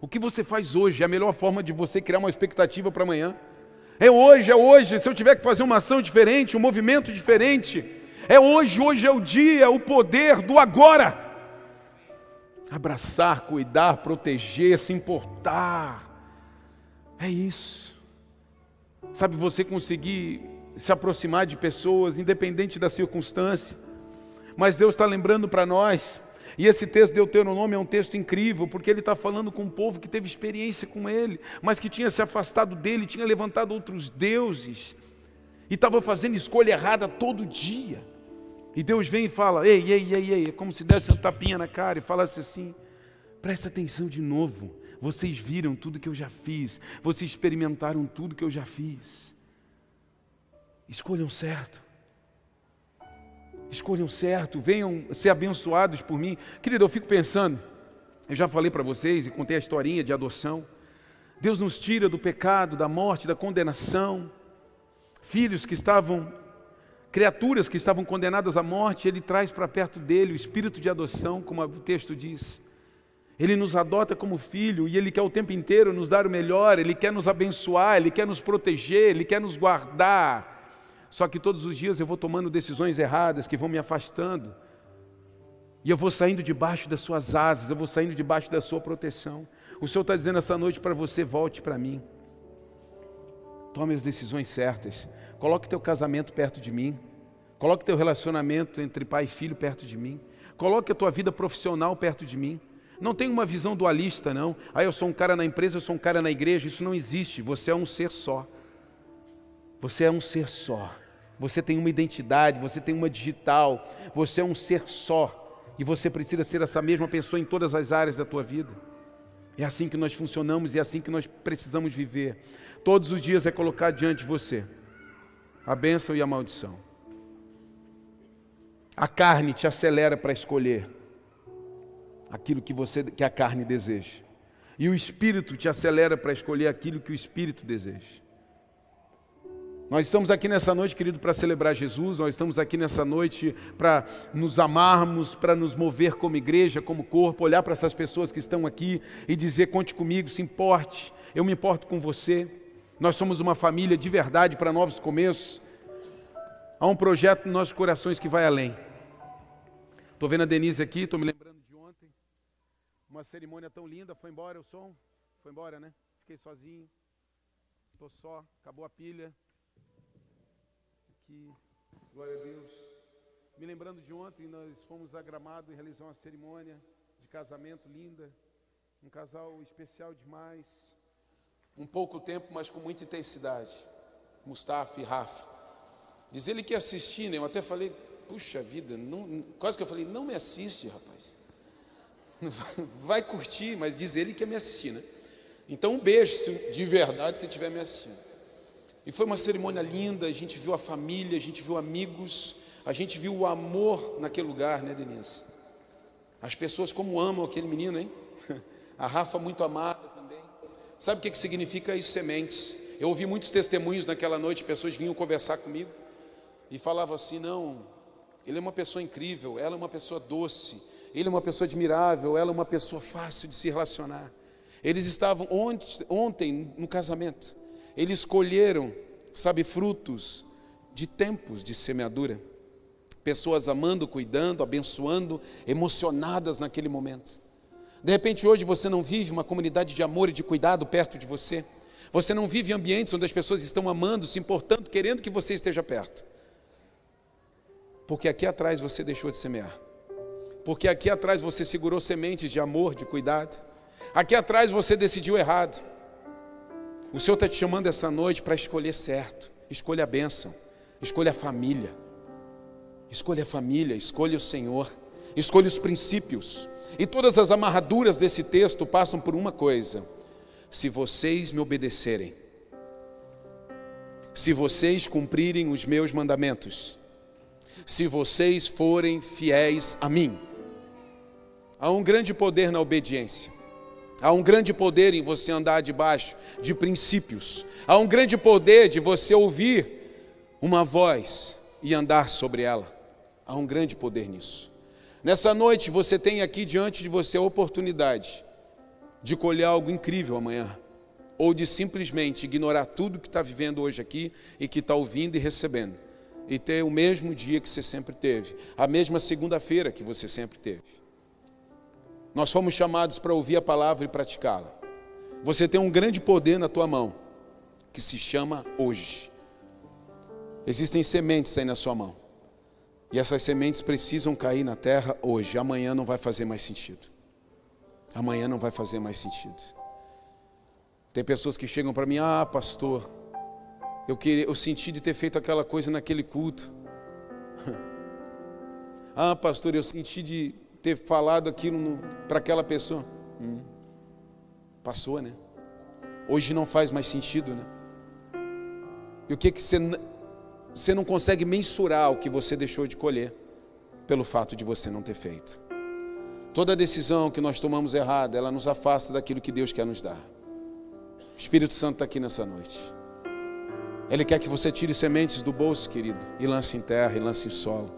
O que você faz hoje é a melhor forma de você criar uma expectativa para amanhã. É hoje, é hoje. Se eu tiver que fazer uma ação diferente, um movimento diferente, é hoje, hoje é o dia, o poder do agora abraçar, cuidar, proteger, se importar. É isso. Sabe, você conseguir se aproximar de pessoas, independente da circunstância. Mas Deus está lembrando para nós, e esse texto de Deuteronômio é um texto incrível, porque ele está falando com um povo que teve experiência com ele, mas que tinha se afastado dele, tinha levantado outros deuses, e estava fazendo escolha errada todo dia. E Deus vem e fala: Ei, ei, ei, ei, é como se desse um tapinha na cara e falasse assim: Presta atenção de novo. Vocês viram tudo que eu já fiz, vocês experimentaram tudo que eu já fiz. Escolham certo. Escolham certo, venham ser abençoados por mim. Querido, eu fico pensando, eu já falei para vocês e contei a historinha de adoção. Deus nos tira do pecado, da morte, da condenação. Filhos que estavam, criaturas que estavam condenadas à morte, Ele traz para perto dele o espírito de adoção, como o texto diz. Ele nos adota como filho e Ele quer o tempo inteiro nos dar o melhor, Ele quer nos abençoar, Ele quer nos proteger, Ele quer nos guardar. Só que todos os dias eu vou tomando decisões erradas que vão me afastando. E eu vou saindo debaixo das suas asas, eu vou saindo debaixo da sua proteção. O Senhor está dizendo essa noite para você: volte para mim. Tome as decisões certas. Coloque teu casamento perto de mim. Coloque teu relacionamento entre pai e filho perto de mim. Coloque a tua vida profissional perto de mim. Não tem uma visão dualista, não. Ah, eu sou um cara na empresa, eu sou um cara na igreja. Isso não existe. Você é um ser só. Você é um ser só. Você tem uma identidade, você tem uma digital. Você é um ser só. E você precisa ser essa mesma pessoa em todas as áreas da tua vida. É assim que nós funcionamos e é assim que nós precisamos viver. Todos os dias é colocar diante de você a bênção e a maldição. A carne te acelera para escolher aquilo que você que a carne deseja. E o espírito te acelera para escolher aquilo que o espírito deseja. Nós estamos aqui nessa noite, querido, para celebrar Jesus, nós estamos aqui nessa noite para nos amarmos, para nos mover como igreja, como corpo, olhar para essas pessoas que estão aqui e dizer: conte comigo, se importe, eu me importo com você. Nós somos uma família de verdade para novos começos. Há um projeto nos nossos corações que vai além. Estou vendo a Denise aqui, estou me lembrando de ontem. Uma cerimônia tão linda, foi embora o som? Foi embora, né? Fiquei sozinho. Estou só, acabou a pilha aqui. Glória a Deus. Me lembrando de ontem, nós fomos a Gramado e realizar uma cerimônia de casamento linda. Um casal especial demais. Um pouco tempo, mas com muita intensidade. Mustafa e Rafa. Diz ele que ia assistir, né? Eu até falei, puxa vida, não, quase que eu falei, não me assiste, rapaz. Vai curtir, mas diz ele que ia me assistir, né? Então um beijo de verdade se estiver me assistindo. E foi uma cerimônia linda, a gente viu a família, a gente viu amigos, a gente viu o amor naquele lugar, né, Denise? As pessoas como amam aquele menino, hein? A Rafa muito amada. Sabe o que, que significa isso, sementes? Eu ouvi muitos testemunhos naquela noite, pessoas vinham conversar comigo e falavam assim: não, ele é uma pessoa incrível, ela é uma pessoa doce, ele é uma pessoa admirável, ela é uma pessoa fácil de se relacionar. Eles estavam ontem, ontem no casamento eles escolheram, sabe, frutos de tempos de semeadura. Pessoas amando, cuidando, abençoando, emocionadas naquele momento. De repente, hoje você não vive uma comunidade de amor e de cuidado perto de você. Você não vive ambientes onde as pessoas estão amando, se importando, querendo que você esteja perto. Porque aqui atrás você deixou de semear. Porque aqui atrás você segurou sementes de amor, de cuidado. Aqui atrás você decidiu errado. O Senhor está te chamando essa noite para escolher certo. Escolha a bênção, escolha a família. Escolha a família, escolha o Senhor, escolha os princípios. E todas as amarraduras desse texto passam por uma coisa: se vocês me obedecerem, se vocês cumprirem os meus mandamentos, se vocês forem fiéis a mim. Há um grande poder na obediência. Há um grande poder em você andar debaixo de princípios. Há um grande poder de você ouvir uma voz e andar sobre ela. Há um grande poder nisso. Nessa noite você tem aqui diante de você a oportunidade de colher algo incrível amanhã, ou de simplesmente ignorar tudo que está vivendo hoje aqui e que está ouvindo e recebendo, e ter o mesmo dia que você sempre teve, a mesma segunda-feira que você sempre teve. Nós fomos chamados para ouvir a palavra e praticá-la. Você tem um grande poder na tua mão, que se chama hoje. Existem sementes aí na sua mão. E essas sementes precisam cair na terra hoje. Amanhã não vai fazer mais sentido. Amanhã não vai fazer mais sentido. Tem pessoas que chegam para mim: "Ah, pastor, eu queria, eu senti de ter feito aquela coisa naquele culto. ah, pastor, eu senti de ter falado aquilo para aquela pessoa. Hum. Passou, né? Hoje não faz mais sentido, né? E o que que você você não consegue mensurar o que você deixou de colher pelo fato de você não ter feito. Toda decisão que nós tomamos errada, ela nos afasta daquilo que Deus quer nos dar. O Espírito Santo está aqui nessa noite. Ele quer que você tire sementes do bolso, querido, e lance em terra, e lance em solo.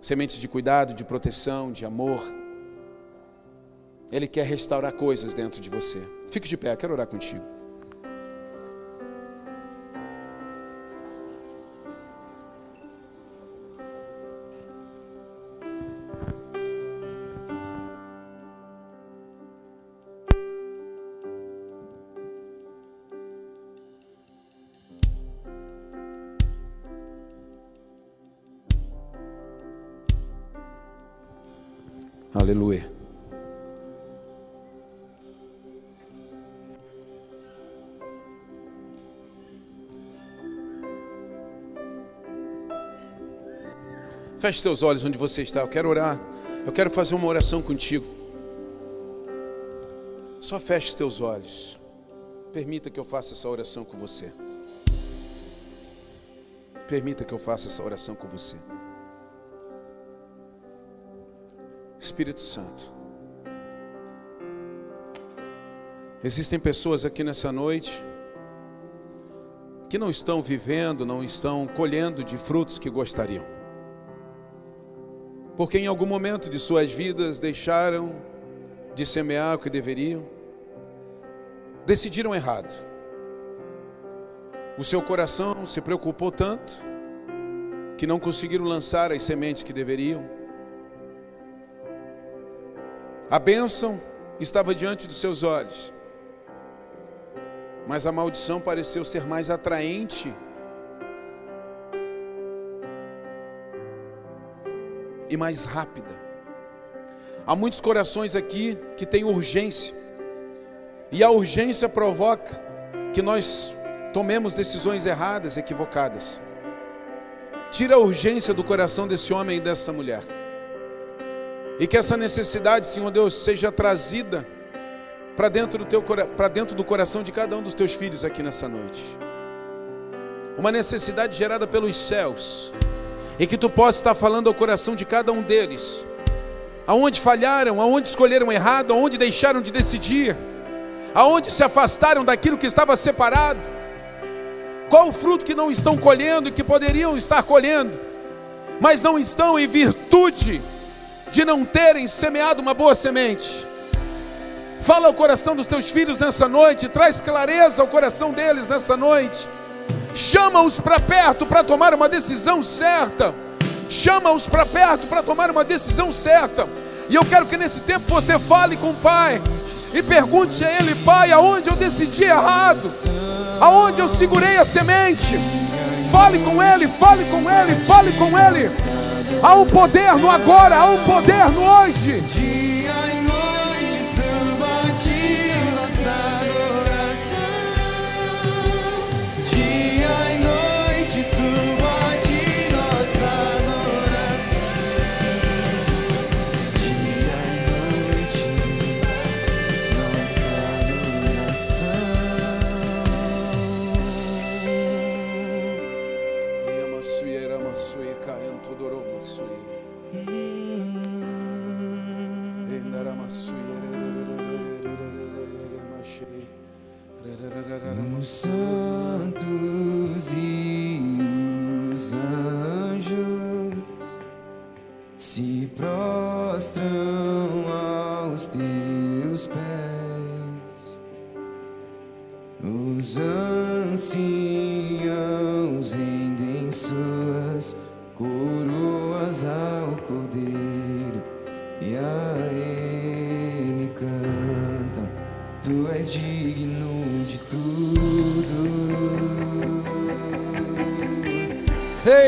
Sementes de cuidado, de proteção, de amor. Ele quer restaurar coisas dentro de você. Fique de pé, quero orar contigo. Feche seus olhos onde você está. Eu quero orar. Eu quero fazer uma oração contigo. Só feche teus olhos. Permita que eu faça essa oração com você. Permita que eu faça essa oração com você. Espírito Santo. Existem pessoas aqui nessa noite que não estão vivendo, não estão colhendo de frutos que gostariam. Porque em algum momento de suas vidas deixaram de semear o que deveriam, decidiram errado. O seu coração se preocupou tanto que não conseguiram lançar as sementes que deveriam a bênção estava diante dos seus olhos, mas a maldição pareceu ser mais atraente e mais rápida. Há muitos corações aqui que têm urgência, e a urgência provoca que nós tomemos decisões erradas, equivocadas. Tira a urgência do coração desse homem e dessa mulher. E que essa necessidade, Senhor Deus, seja trazida para dentro do teu para dentro do coração de cada um dos teus filhos aqui nessa noite. Uma necessidade gerada pelos céus. E que tu possa estar falando ao coração de cada um deles. Aonde falharam, aonde escolheram errado, aonde deixaram de decidir, aonde se afastaram daquilo que estava separado. Qual o fruto que não estão colhendo e que poderiam estar colhendo, mas não estão em virtude de não terem semeado uma boa semente. Fala ao coração dos teus filhos nessa noite, traz clareza ao coração deles nessa noite. Chama-os para perto para tomar uma decisão certa. Chama-os para perto para tomar uma decisão certa. E eu quero que nesse tempo você fale com o Pai e pergunte a Ele, Pai, aonde eu decidi errado, aonde eu segurei a semente. Fale com Ele, fale com Ele, fale com Ele. Há um poder no agora, há um poder no hoje.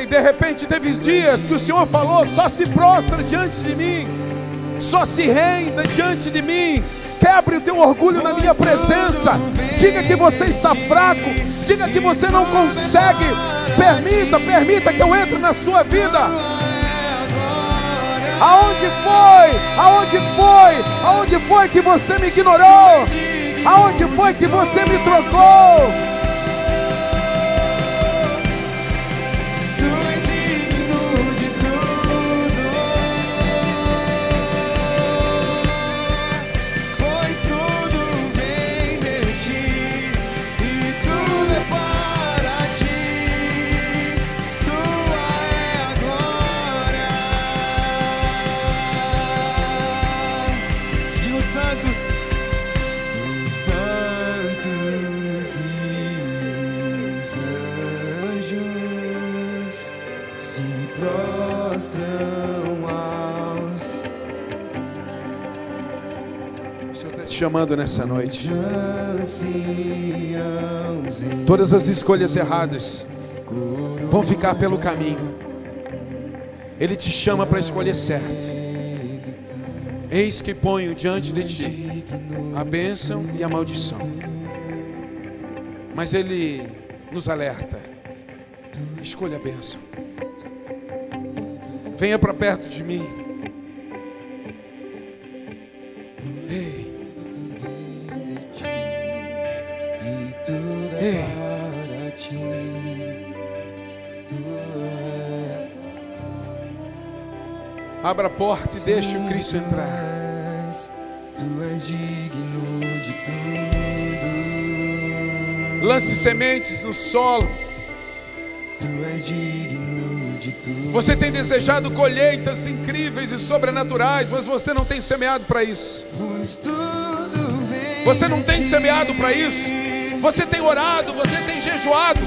Ei, de repente teve dias que o Senhor falou: só se prostra diante de mim, só se renda diante de mim. Quebre o teu orgulho na minha presença. Diga que você está fraco. Diga que você não consegue. Permita, permita que eu entre na sua vida. Aonde foi? Aonde foi? Aonde foi que você me ignorou? Aonde foi que você me trocou? Chamando nessa noite. Todas as escolhas erradas vão ficar pelo caminho. Ele te chama para escolher certo. Eis que ponho diante de ti a bênção e a maldição. Mas ele nos alerta: escolha a bênção. Venha para perto de mim. Abra a porta e deixe o Cristo entrar. Tu és digno de tudo. Lance sementes no solo. Tu és digno de tudo. Você tem desejado colheitas incríveis e sobrenaturais, mas você não tem semeado para isso. Você não tem semeado para isso. Você tem orado, você tem jejuado.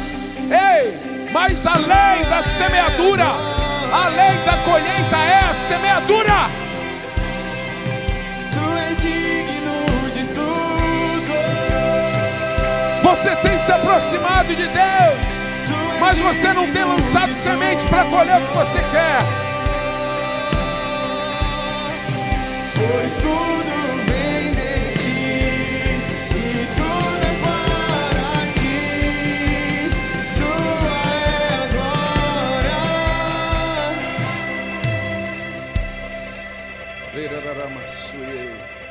Ei, mas além da semeadura, a lei da colheita é a semeadura. Tu és digno de tudo. Você tem se aproximado de Deus, mas você não tem lançado semente para colher o que você quer. Pois tudo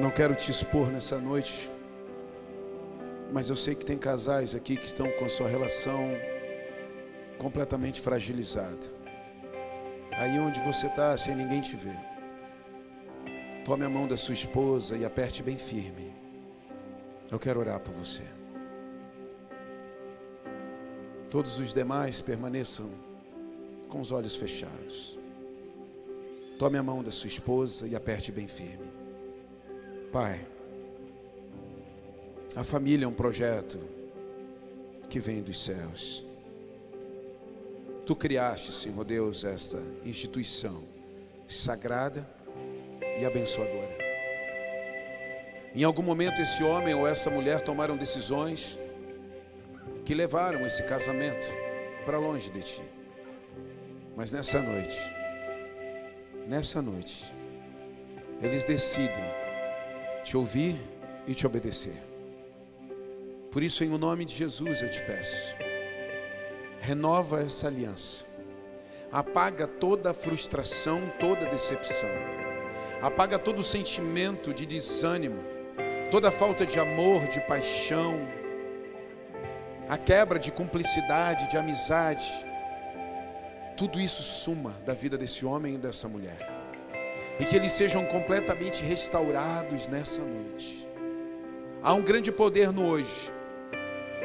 Eu não quero te expor nessa noite, mas eu sei que tem casais aqui que estão com sua relação completamente fragilizada. Aí onde você está, sem ninguém te ver. Tome a mão da sua esposa e aperte bem firme. Eu quero orar por você. Todos os demais permaneçam com os olhos fechados. Tome a mão da sua esposa e aperte bem firme. Pai, a família é um projeto que vem dos céus. Tu criaste, Senhor Deus, essa instituição sagrada e abençoadora. Em algum momento, esse homem ou essa mulher tomaram decisões que levaram esse casamento para longe de ti. Mas nessa noite, nessa noite, eles decidem te ouvir e te obedecer. Por isso, em o nome de Jesus, eu te peço, renova essa aliança, apaga toda a frustração, toda a decepção, apaga todo o sentimento de desânimo, toda a falta de amor, de paixão, a quebra de cumplicidade, de amizade, tudo isso suma da vida desse homem e dessa mulher. E que eles sejam completamente restaurados nessa noite. Há um grande poder no hoje.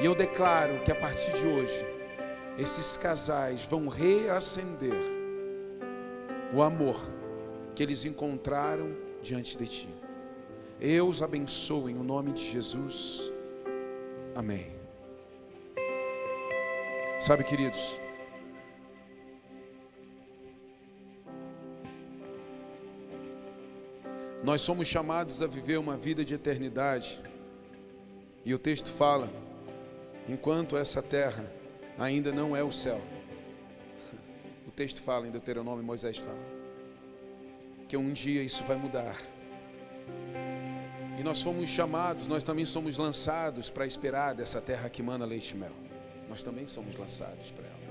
E eu declaro que a partir de hoje, esses casais vão reacender o amor que eles encontraram diante de ti. Eu os abençoo em o nome de Jesus. Amém. Sabe, queridos, Nós somos chamados a viver uma vida de eternidade. E o texto fala: enquanto essa terra ainda não é o céu. O texto fala em Deuteronômio, Moisés fala, que um dia isso vai mudar. E nós fomos chamados, nós também somos lançados para esperar dessa terra que mana leite e mel. Nós também somos lançados para ela.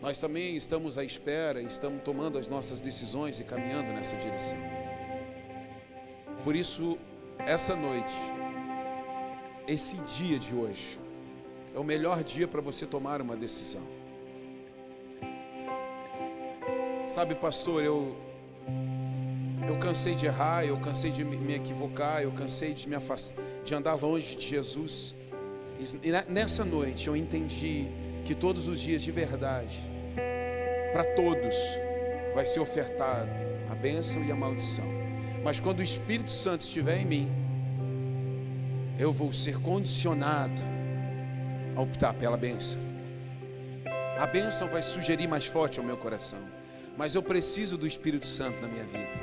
Nós também estamos à espera estamos tomando as nossas decisões e caminhando nessa direção. Por isso, essa noite, esse dia de hoje, é o melhor dia para você tomar uma decisão. Sabe, pastor, eu eu cansei de errar, eu cansei de me equivocar, eu cansei de me afastar, de andar longe de Jesus. E nessa noite eu entendi que todos os dias de verdade, para todos, vai ser ofertado a bênção e a maldição. Mas quando o Espírito Santo estiver em mim, eu vou ser condicionado a optar pela bênção. A bênção vai sugerir mais forte ao meu coração. Mas eu preciso do Espírito Santo na minha vida.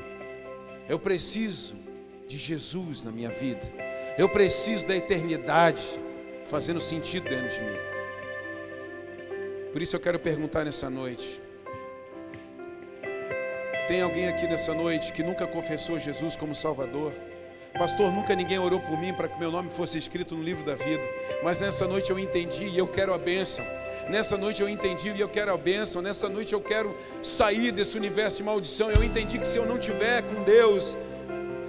Eu preciso de Jesus na minha vida. Eu preciso da eternidade fazendo sentido dentro de mim. Por isso eu quero perguntar nessa noite: tem alguém aqui nessa noite que nunca confessou Jesus como Salvador? Pastor, nunca ninguém orou por mim para que meu nome fosse escrito no livro da vida. Mas nessa noite eu entendi e eu quero a bênção. Nessa noite eu entendi e eu quero a bênção. Nessa noite eu quero sair desse universo de maldição. Eu entendi que se eu não tiver com Deus,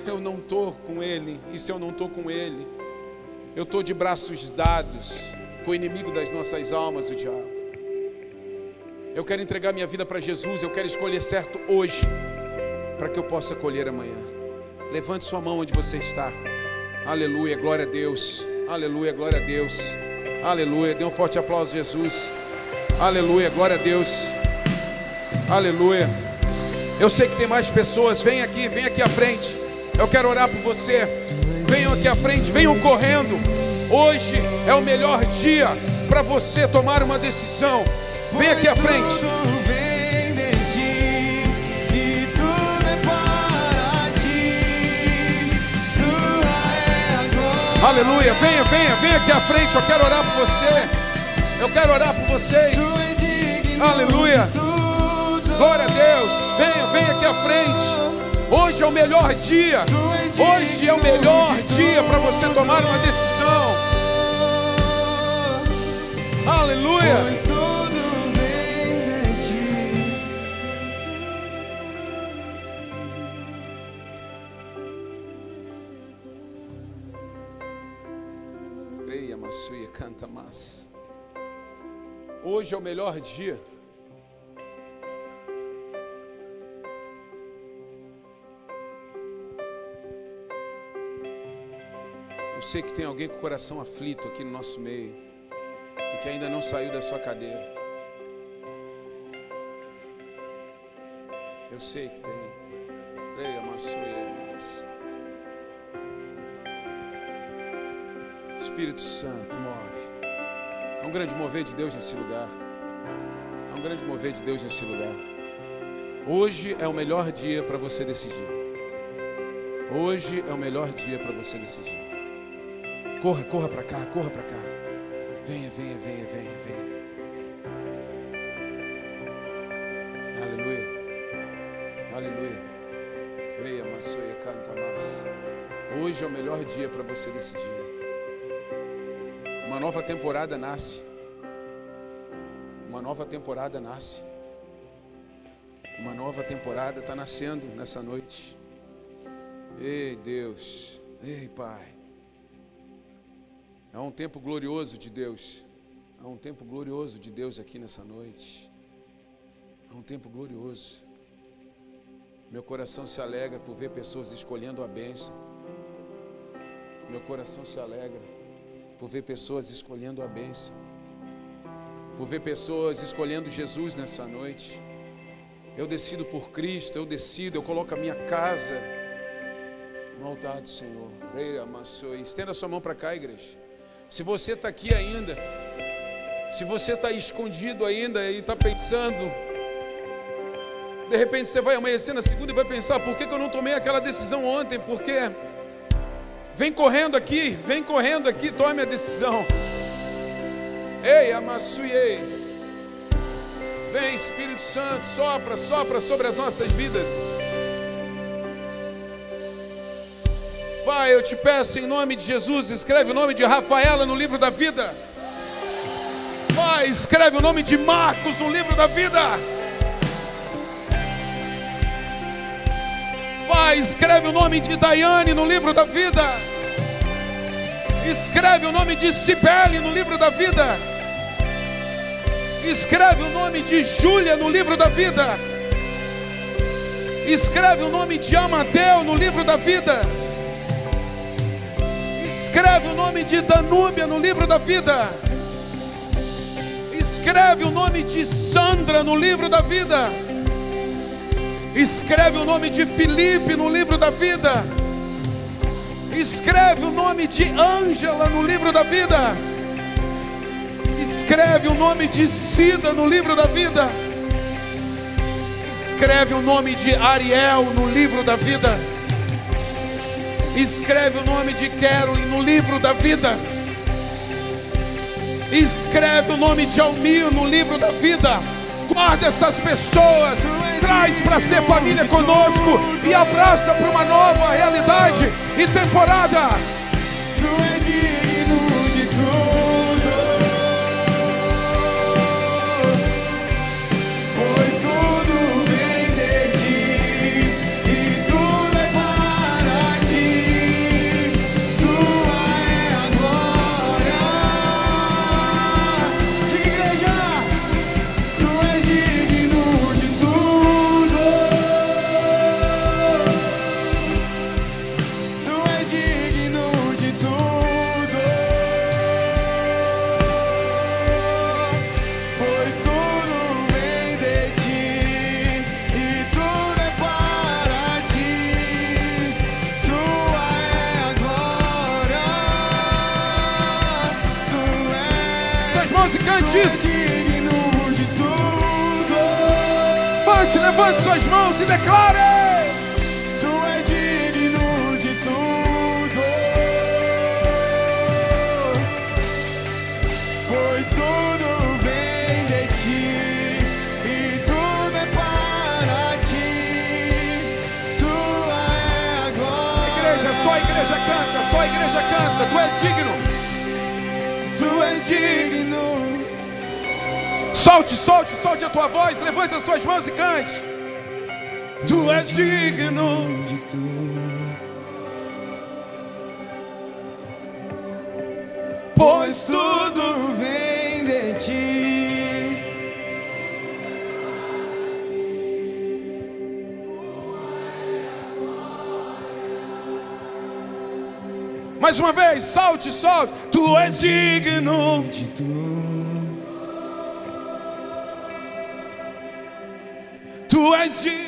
eu não estou com Ele. E se eu não estou com Ele, eu estou de braços dados com o inimigo das nossas almas, o diabo. Eu quero entregar minha vida para Jesus, eu quero escolher certo hoje, para que eu possa colher amanhã. Levante sua mão onde você está. Aleluia, glória a Deus. Aleluia, glória a Deus. Aleluia. Dê um forte aplauso, Jesus. Aleluia, glória a Deus. Aleluia. Eu sei que tem mais pessoas. Vem aqui, vem aqui à frente. Eu quero orar por você. Venham aqui à frente, venham correndo. Hoje é o melhor dia para você tomar uma decisão. Vem aqui à frente. Aleluia, venha, venha, venha aqui à frente. Eu quero orar por você. Eu quero orar por vocês. Aleluia. Glória a Deus. Venha, venha aqui à frente. Hoje é o melhor dia. Hoje é o melhor dia para você tomar uma decisão. Aleluia. Hoje é o melhor dia. Eu sei que tem alguém com o coração aflito aqui no nosso meio e que ainda não saiu da sua cadeira. Eu sei que tem. Leia, mas. Espírito Santo, move. É um grande mover de Deus nesse lugar. É um grande mover de Deus nesse lugar. Hoje é o melhor dia para você decidir. Hoje é o melhor dia para você decidir. Corra, corra para cá, corra para cá. Venha, venha, venha, venha, venha. Aleluia. Aleluia. Creia, Massoia, canta mais. Hoje é o melhor dia para você decidir. Uma nova temporada nasce. Uma nova temporada nasce. Uma nova temporada está nascendo nessa noite. Ei, Deus. Ei, Pai. É um tempo glorioso de Deus. É um tempo glorioso de Deus aqui nessa noite. É um tempo glorioso. Meu coração se alegra por ver pessoas escolhendo a bênção. Meu coração se alegra por ver pessoas escolhendo a bênção. Por ver pessoas escolhendo Jesus nessa noite. Eu decido por Cristo, eu decido, eu coloco a minha casa no altar do Senhor. Estenda sua mão para cá, igreja. Se você está aqui ainda, se você está escondido ainda e está pensando, de repente você vai amanhecer na segunda e vai pensar: por que, que eu não tomei aquela decisão ontem? Porque vem correndo aqui, vem correndo aqui, tome a decisão. Ei, amassuiei. Vem Espírito Santo, sopra, sopra sobre as nossas vidas. Pai, eu te peço em nome de Jesus, escreve o nome de Rafaela no livro da vida. Pai, escreve o nome de Marcos no livro da vida. Escreve o nome de Daiane no livro da vida. Escreve o nome de Cibele no livro da vida. Escreve o nome de Júlia no livro da vida. Escreve o nome de Amadeu no livro da vida. Escreve o nome de Danúbia no livro da vida. Escreve o nome de Sandra no livro da vida Escreve o nome de Felipe no livro da vida. Escreve o nome de Ângela no livro da vida. Escreve o nome de Cida no livro da vida. Escreve o nome de Ariel no livro da vida. Escreve o nome de Carolyn no livro da vida. Escreve o nome de Almir no livro da vida. Guarda essas pessoas traz para ser família conosco e abraça para uma nova realidade e temporada. Suas mãos e declare: Tu és digno de tudo, pois tudo vem de ti e tudo é para ti. Tua é a glória. Igreja, só a igreja canta, só a igreja canta. Tu és digno. Tu és digno. Solte, solte, solte a tua voz, levante as tuas mãos e cante. Tu és digno de tudo. Pois tudo vem de ti. Mais uma vez, solte, solte. Tu és digno de tudo. Tu és digno.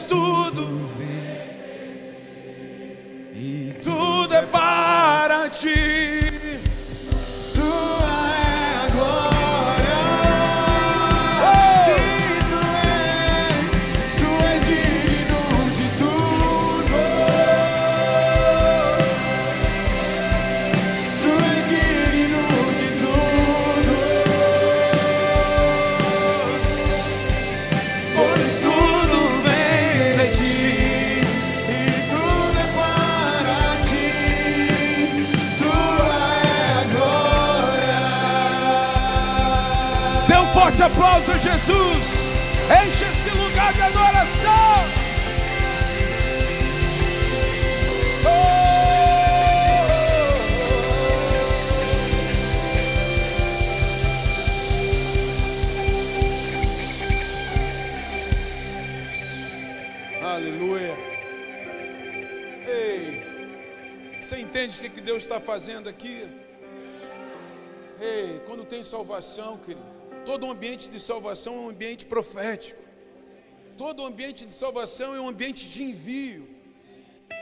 Tudo vem e tudo é para ti. Forte aplauso a Jesus. Enche esse lugar de adoração. Oh! Aleluia. Ei, você entende o que Deus está fazendo aqui? Ei, quando tem salvação, querido, todo ambiente de salvação é um ambiente profético. Todo ambiente de salvação é um ambiente de envio.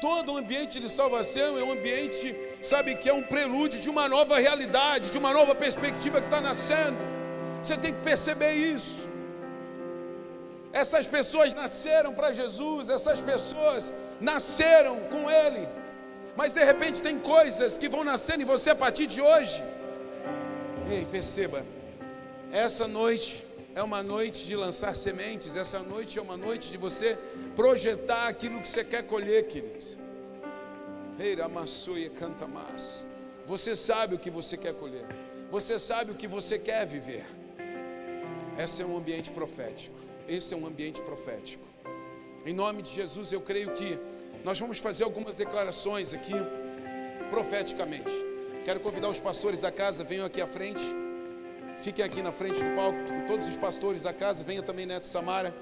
Todo ambiente de salvação é um ambiente, sabe, que é um prelúdio de uma nova realidade, de uma nova perspectiva que está nascendo. Você tem que perceber isso. Essas pessoas nasceram para Jesus, essas pessoas nasceram com Ele, mas de repente tem coisas que vão nascendo em você a partir de hoje Ei, perceba, essa noite é uma noite de lançar sementes, essa noite é uma noite de você projetar aquilo que você quer colher, queridos. canta mais. Você sabe o que você quer colher, você sabe o que você quer viver. Esse é um ambiente profético. Esse é um ambiente profético. Em nome de Jesus, eu creio que nós vamos fazer algumas declarações aqui profeticamente. Quero convidar os pastores da casa, venham aqui à frente. Fiquem aqui na frente do palco. Todos os pastores da casa, venham também Neto Samara.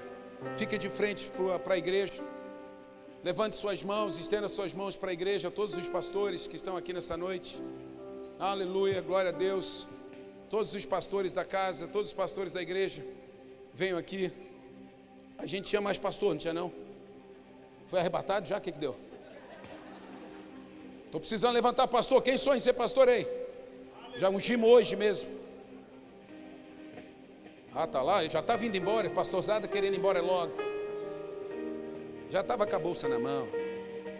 Fiquem de frente para a igreja. Levante suas mãos, estenda suas mãos para a igreja, todos os pastores que estão aqui nessa noite. Aleluia, glória a Deus. Todos os pastores da casa, todos os pastores da igreja, venham aqui. A gente tinha mais pastor, não tinha não? Foi arrebatado já? O que, que deu? Estou precisando levantar pastor. Quem sonha em ser pastor aí? Já ungimos hoje mesmo. Ah, tá lá, já está vindo embora, pastorzada querendo ir embora logo. Já estava com a bolsa na mão.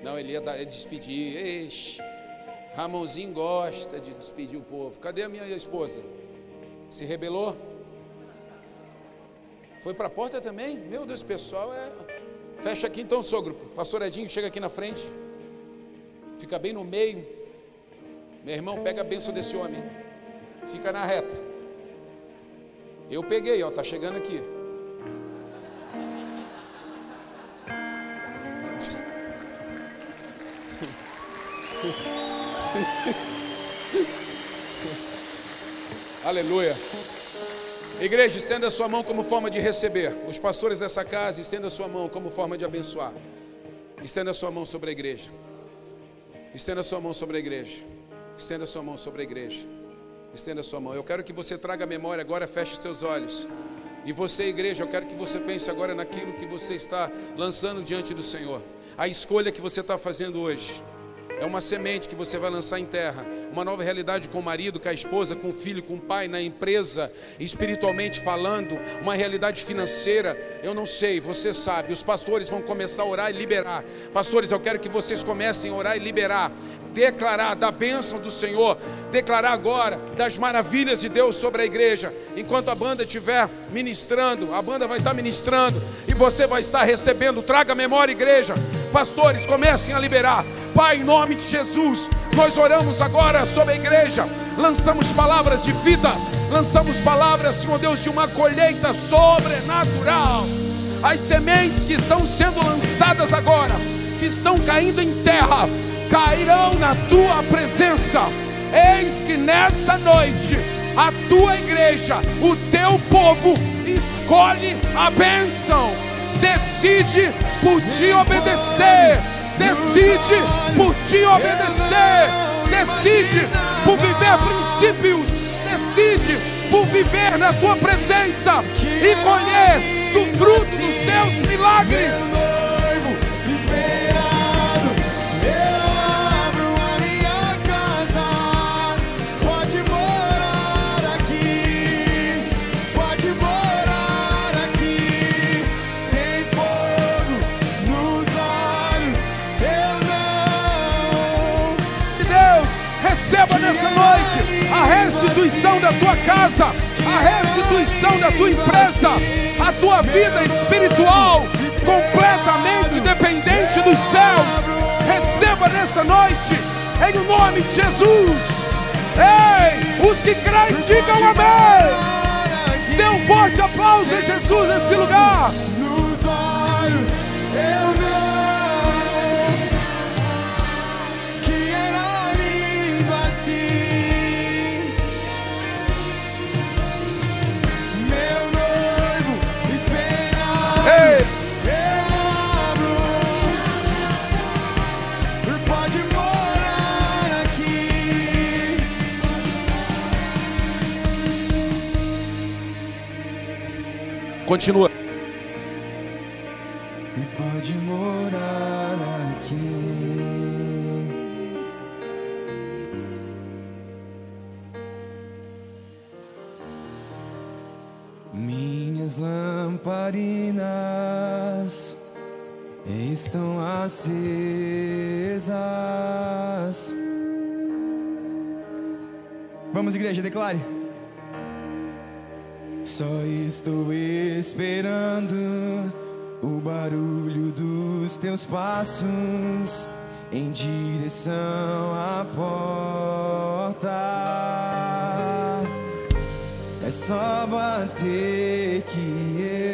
Não, ele ia, dar, ia despedir. Ixi, Ramonzinho gosta de despedir o povo. Cadê a minha esposa? Se rebelou? Foi para a porta também? Meu Deus, pessoal, é. Fecha aqui então, sogro. Pastor Edinho, chega aqui na frente fica bem no meio. Meu irmão, pega a bênção desse homem, fica na reta. Eu peguei, ó, tá chegando aqui. Aleluia. Igreja, estenda a sua mão como forma de receber. Os pastores dessa casa, estenda a sua mão como forma de abençoar. Estenda a sua mão sobre a igreja. Estenda sua mão sobre a igreja. Estenda sua mão sobre a igreja. Estenda sua mão. Eu quero que você traga a memória agora, feche os seus olhos. E você, igreja, eu quero que você pense agora naquilo que você está lançando diante do Senhor. A escolha que você está fazendo hoje. É uma semente que você vai lançar em terra. Uma nova realidade com o marido, com a esposa, com o filho, com o pai, na empresa, espiritualmente falando. Uma realidade financeira. Eu não sei, você sabe. Os pastores vão começar a orar e liberar. Pastores, eu quero que vocês comecem a orar e liberar. Declarar da bênção do Senhor. Declarar agora das maravilhas de Deus sobre a igreja. Enquanto a banda estiver ministrando, a banda vai estar ministrando. E você vai estar recebendo. Traga memória, igreja. Pastores, comecem a liberar. Pai, em nome de Jesus, nós oramos agora sobre a igreja, lançamos palavras de vida, lançamos palavras, Senhor Deus, de uma colheita sobrenatural. As sementes que estão sendo lançadas agora, que estão caindo em terra, cairão na tua presença. Eis que nessa noite, a tua igreja, o teu povo, escolhe a bênção, decide por te obedecer decide por te obedecer, decide por viver princípios, decide por viver na tua presença e colher do fruto dos teus milagres. Nessa noite a restituição da tua casa, a restituição da tua empresa, a tua vida espiritual completamente dependente dos céus. Receba nessa noite, em nome de Jesus. Ei, os que creem, digam amém. Dê um forte aplauso a Jesus nesse lugar. Continua. E pode morar aqui. Minhas lamparinas estão acesas. Vamos, igreja, declare. Só estou esperando o barulho dos teus passos em direção à porta. É só bater que eu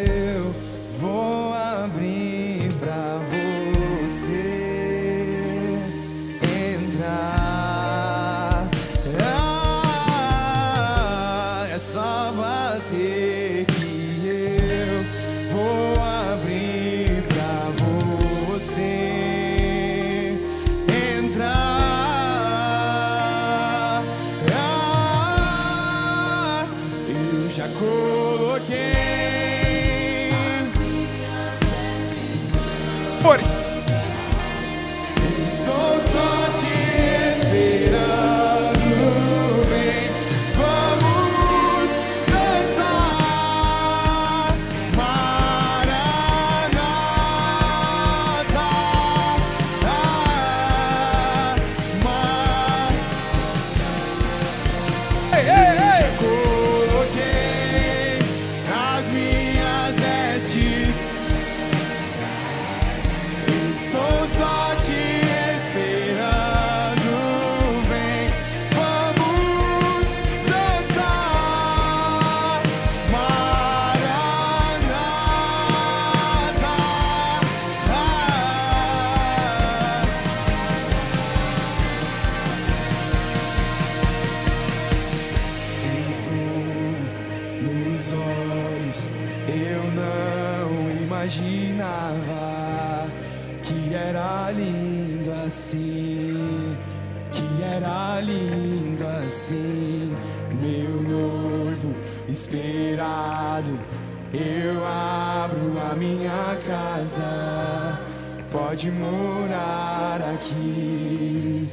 Pode morar aqui.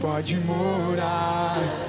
Pode morar.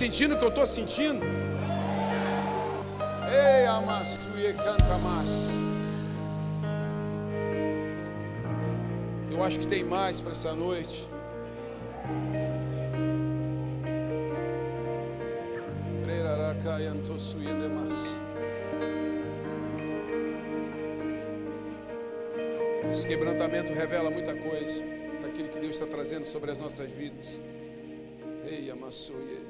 Sentindo o que eu estou sentindo? Ei, amassuie canta mais. Eu acho que tem mais para essa noite. Esse quebrantamento revela muita coisa daquilo que Deus está trazendo sobre as nossas vidas. Ei, amassuie.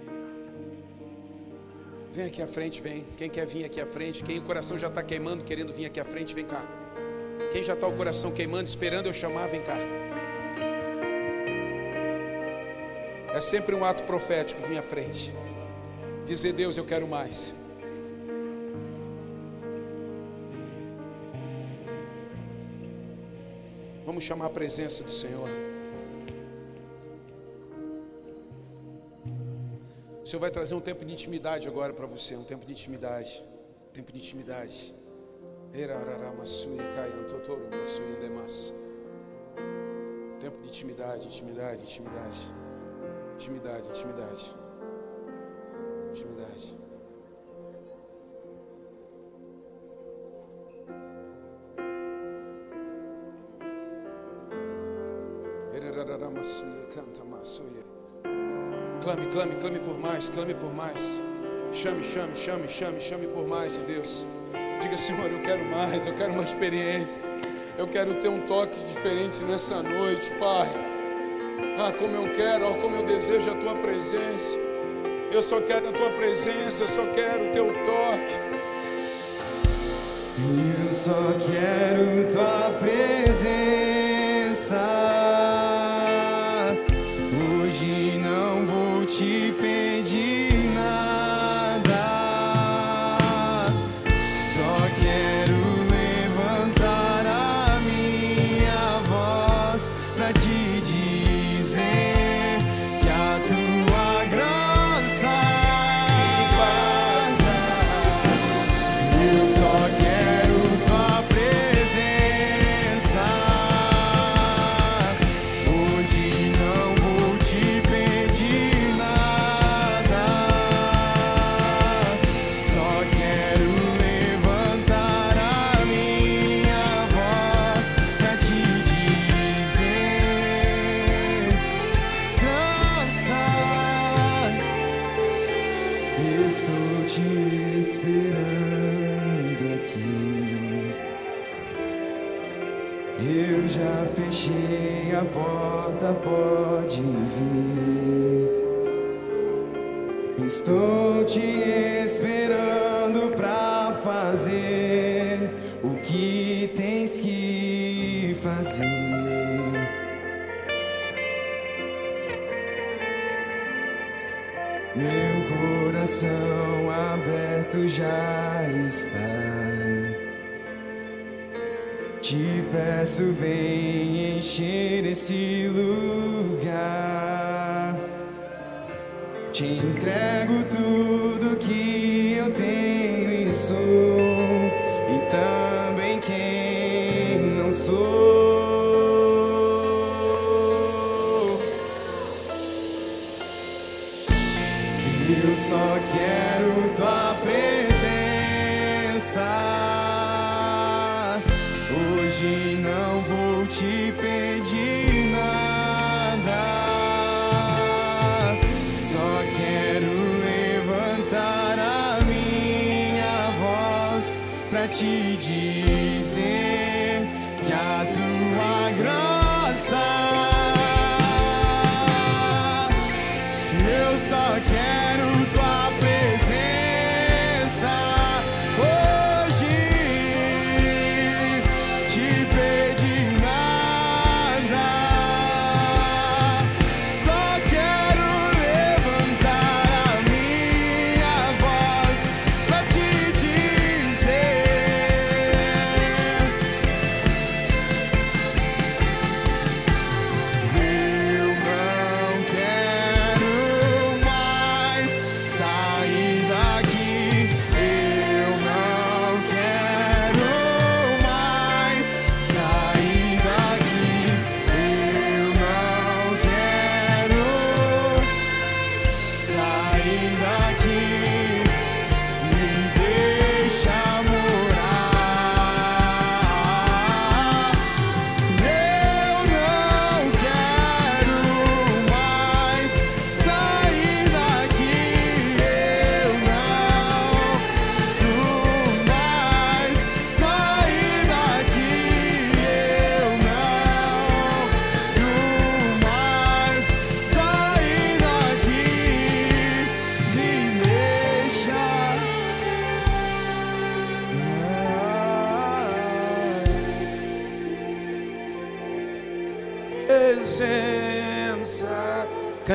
Vem aqui à frente, vem. Quem quer vir aqui à frente? Quem o coração já está queimando, querendo vir aqui à frente, vem cá. Quem já está o coração queimando, esperando eu chamar, vem cá. É sempre um ato profético vir à frente. Dizer, Deus, eu quero mais. Vamos chamar a presença do Senhor. Senhor vai trazer um tempo de intimidade agora para você, um tempo de intimidade. Tempo de intimidade. Tempo de intimidade, intimidade, intimidade. Intimidade, intimidade. Intimidade. Canta, Clame, clame, clame por mais, clame por mais. Chame, chame, chame, chame, chame por mais de Deus. Diga, Senhor, eu quero mais, eu quero uma experiência. Eu quero ter um toque diferente nessa noite, Pai. Ah, como eu quero, oh, como eu desejo a tua presença. Eu só quero a tua presença, eu só quero o teu toque. Eu só quero tua presença. Peço, vem encher esse lugar. Te entrego tudo que eu tenho e sou, e também quem não sou. Eu só quero tua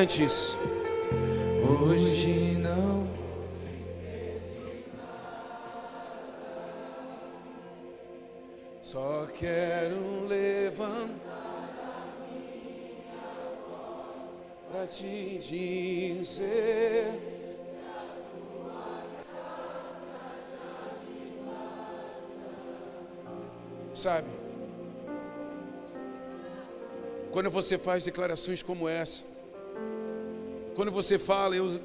Cante isso. Hoje não. Só quero levantar para te dizer. Sabe? Quando você faz declarações como essa, quando você fala, eu,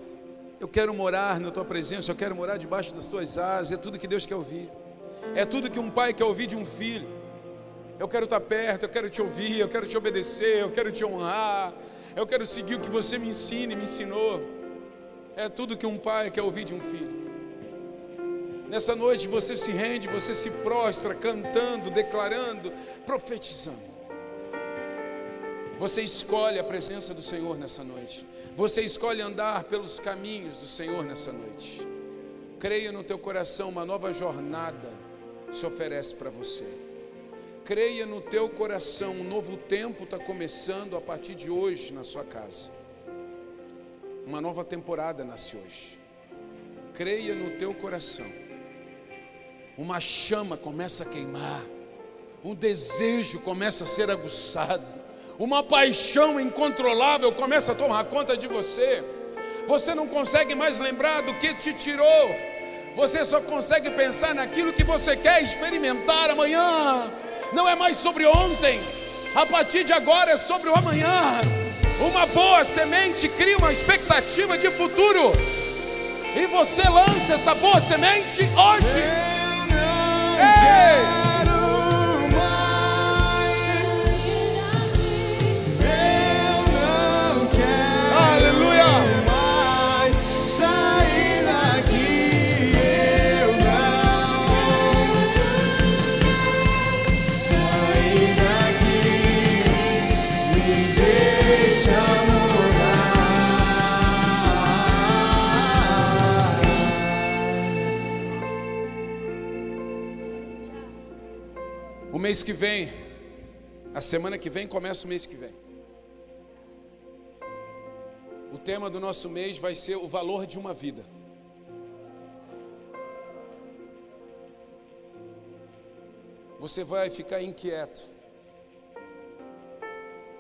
eu quero morar na tua presença, eu quero morar debaixo das tuas asas, é tudo que Deus quer ouvir. É tudo que um pai quer ouvir de um filho. Eu quero estar perto, eu quero te ouvir, eu quero te obedecer, eu quero te honrar, eu quero seguir o que você me ensina e me ensinou. É tudo que um pai quer ouvir de um filho. Nessa noite você se rende, você se prostra, cantando, declarando, profetizando. Você escolhe a presença do Senhor nessa noite. Você escolhe andar pelos caminhos do Senhor nessa noite. Creia no teu coração, uma nova jornada se oferece para você. Creia no teu coração, um novo tempo está começando a partir de hoje na sua casa. Uma nova temporada nasce hoje. Creia no teu coração. Uma chama começa a queimar. Um desejo começa a ser aguçado. Uma paixão incontrolável começa a tomar conta de você. Você não consegue mais lembrar do que te tirou. Você só consegue pensar naquilo que você quer experimentar amanhã. Não é mais sobre ontem. A partir de agora é sobre o amanhã. Uma boa semente cria uma expectativa de futuro. E você lança essa boa semente hoje. Ei! Mês que vem, a semana que vem começa o mês que vem. O tema do nosso mês vai ser o valor de uma vida. Você vai ficar inquieto.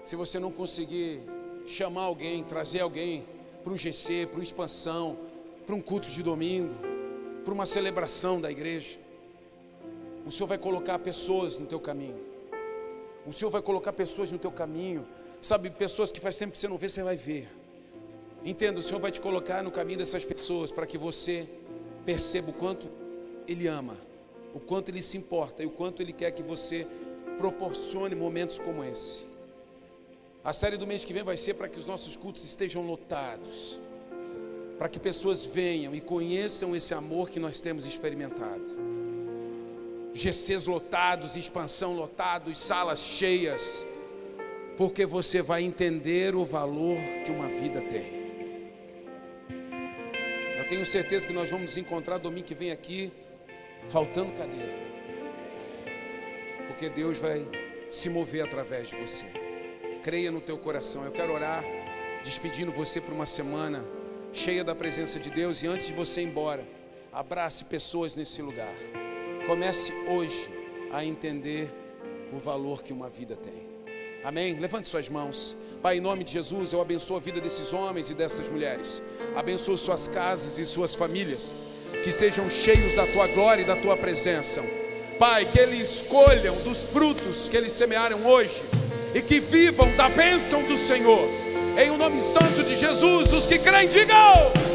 Se você não conseguir chamar alguém, trazer alguém para um GC, para uma expansão, para um culto de domingo, para uma celebração da igreja. O Senhor vai colocar pessoas no teu caminho. O Senhor vai colocar pessoas no teu caminho. Sabe, pessoas que faz tempo que você não vê, você vai ver. Entenda, o Senhor vai te colocar no caminho dessas pessoas para que você perceba o quanto Ele ama, o quanto Ele se importa e o quanto Ele quer que você proporcione momentos como esse. A série do mês que vem vai ser para que os nossos cultos estejam lotados, para que pessoas venham e conheçam esse amor que nós temos experimentado. GCs lotados, expansão lotados, salas cheias, porque você vai entender o valor que uma vida tem. Eu tenho certeza que nós vamos nos encontrar domingo que vem aqui, faltando cadeira, porque Deus vai se mover através de você. Creia no teu coração. Eu quero orar, despedindo você por uma semana cheia da presença de Deus e antes de você ir embora, abrace pessoas nesse lugar. Comece hoje a entender o valor que uma vida tem. Amém? Levante suas mãos. Pai, em nome de Jesus, eu abençoo a vida desses homens e dessas mulheres. Abençoo suas casas e suas famílias. Que sejam cheios da tua glória e da tua presença. Pai, que eles escolham dos frutos que eles semearam hoje e que vivam da bênção do Senhor. Em o nome santo de Jesus, os que creem, digam.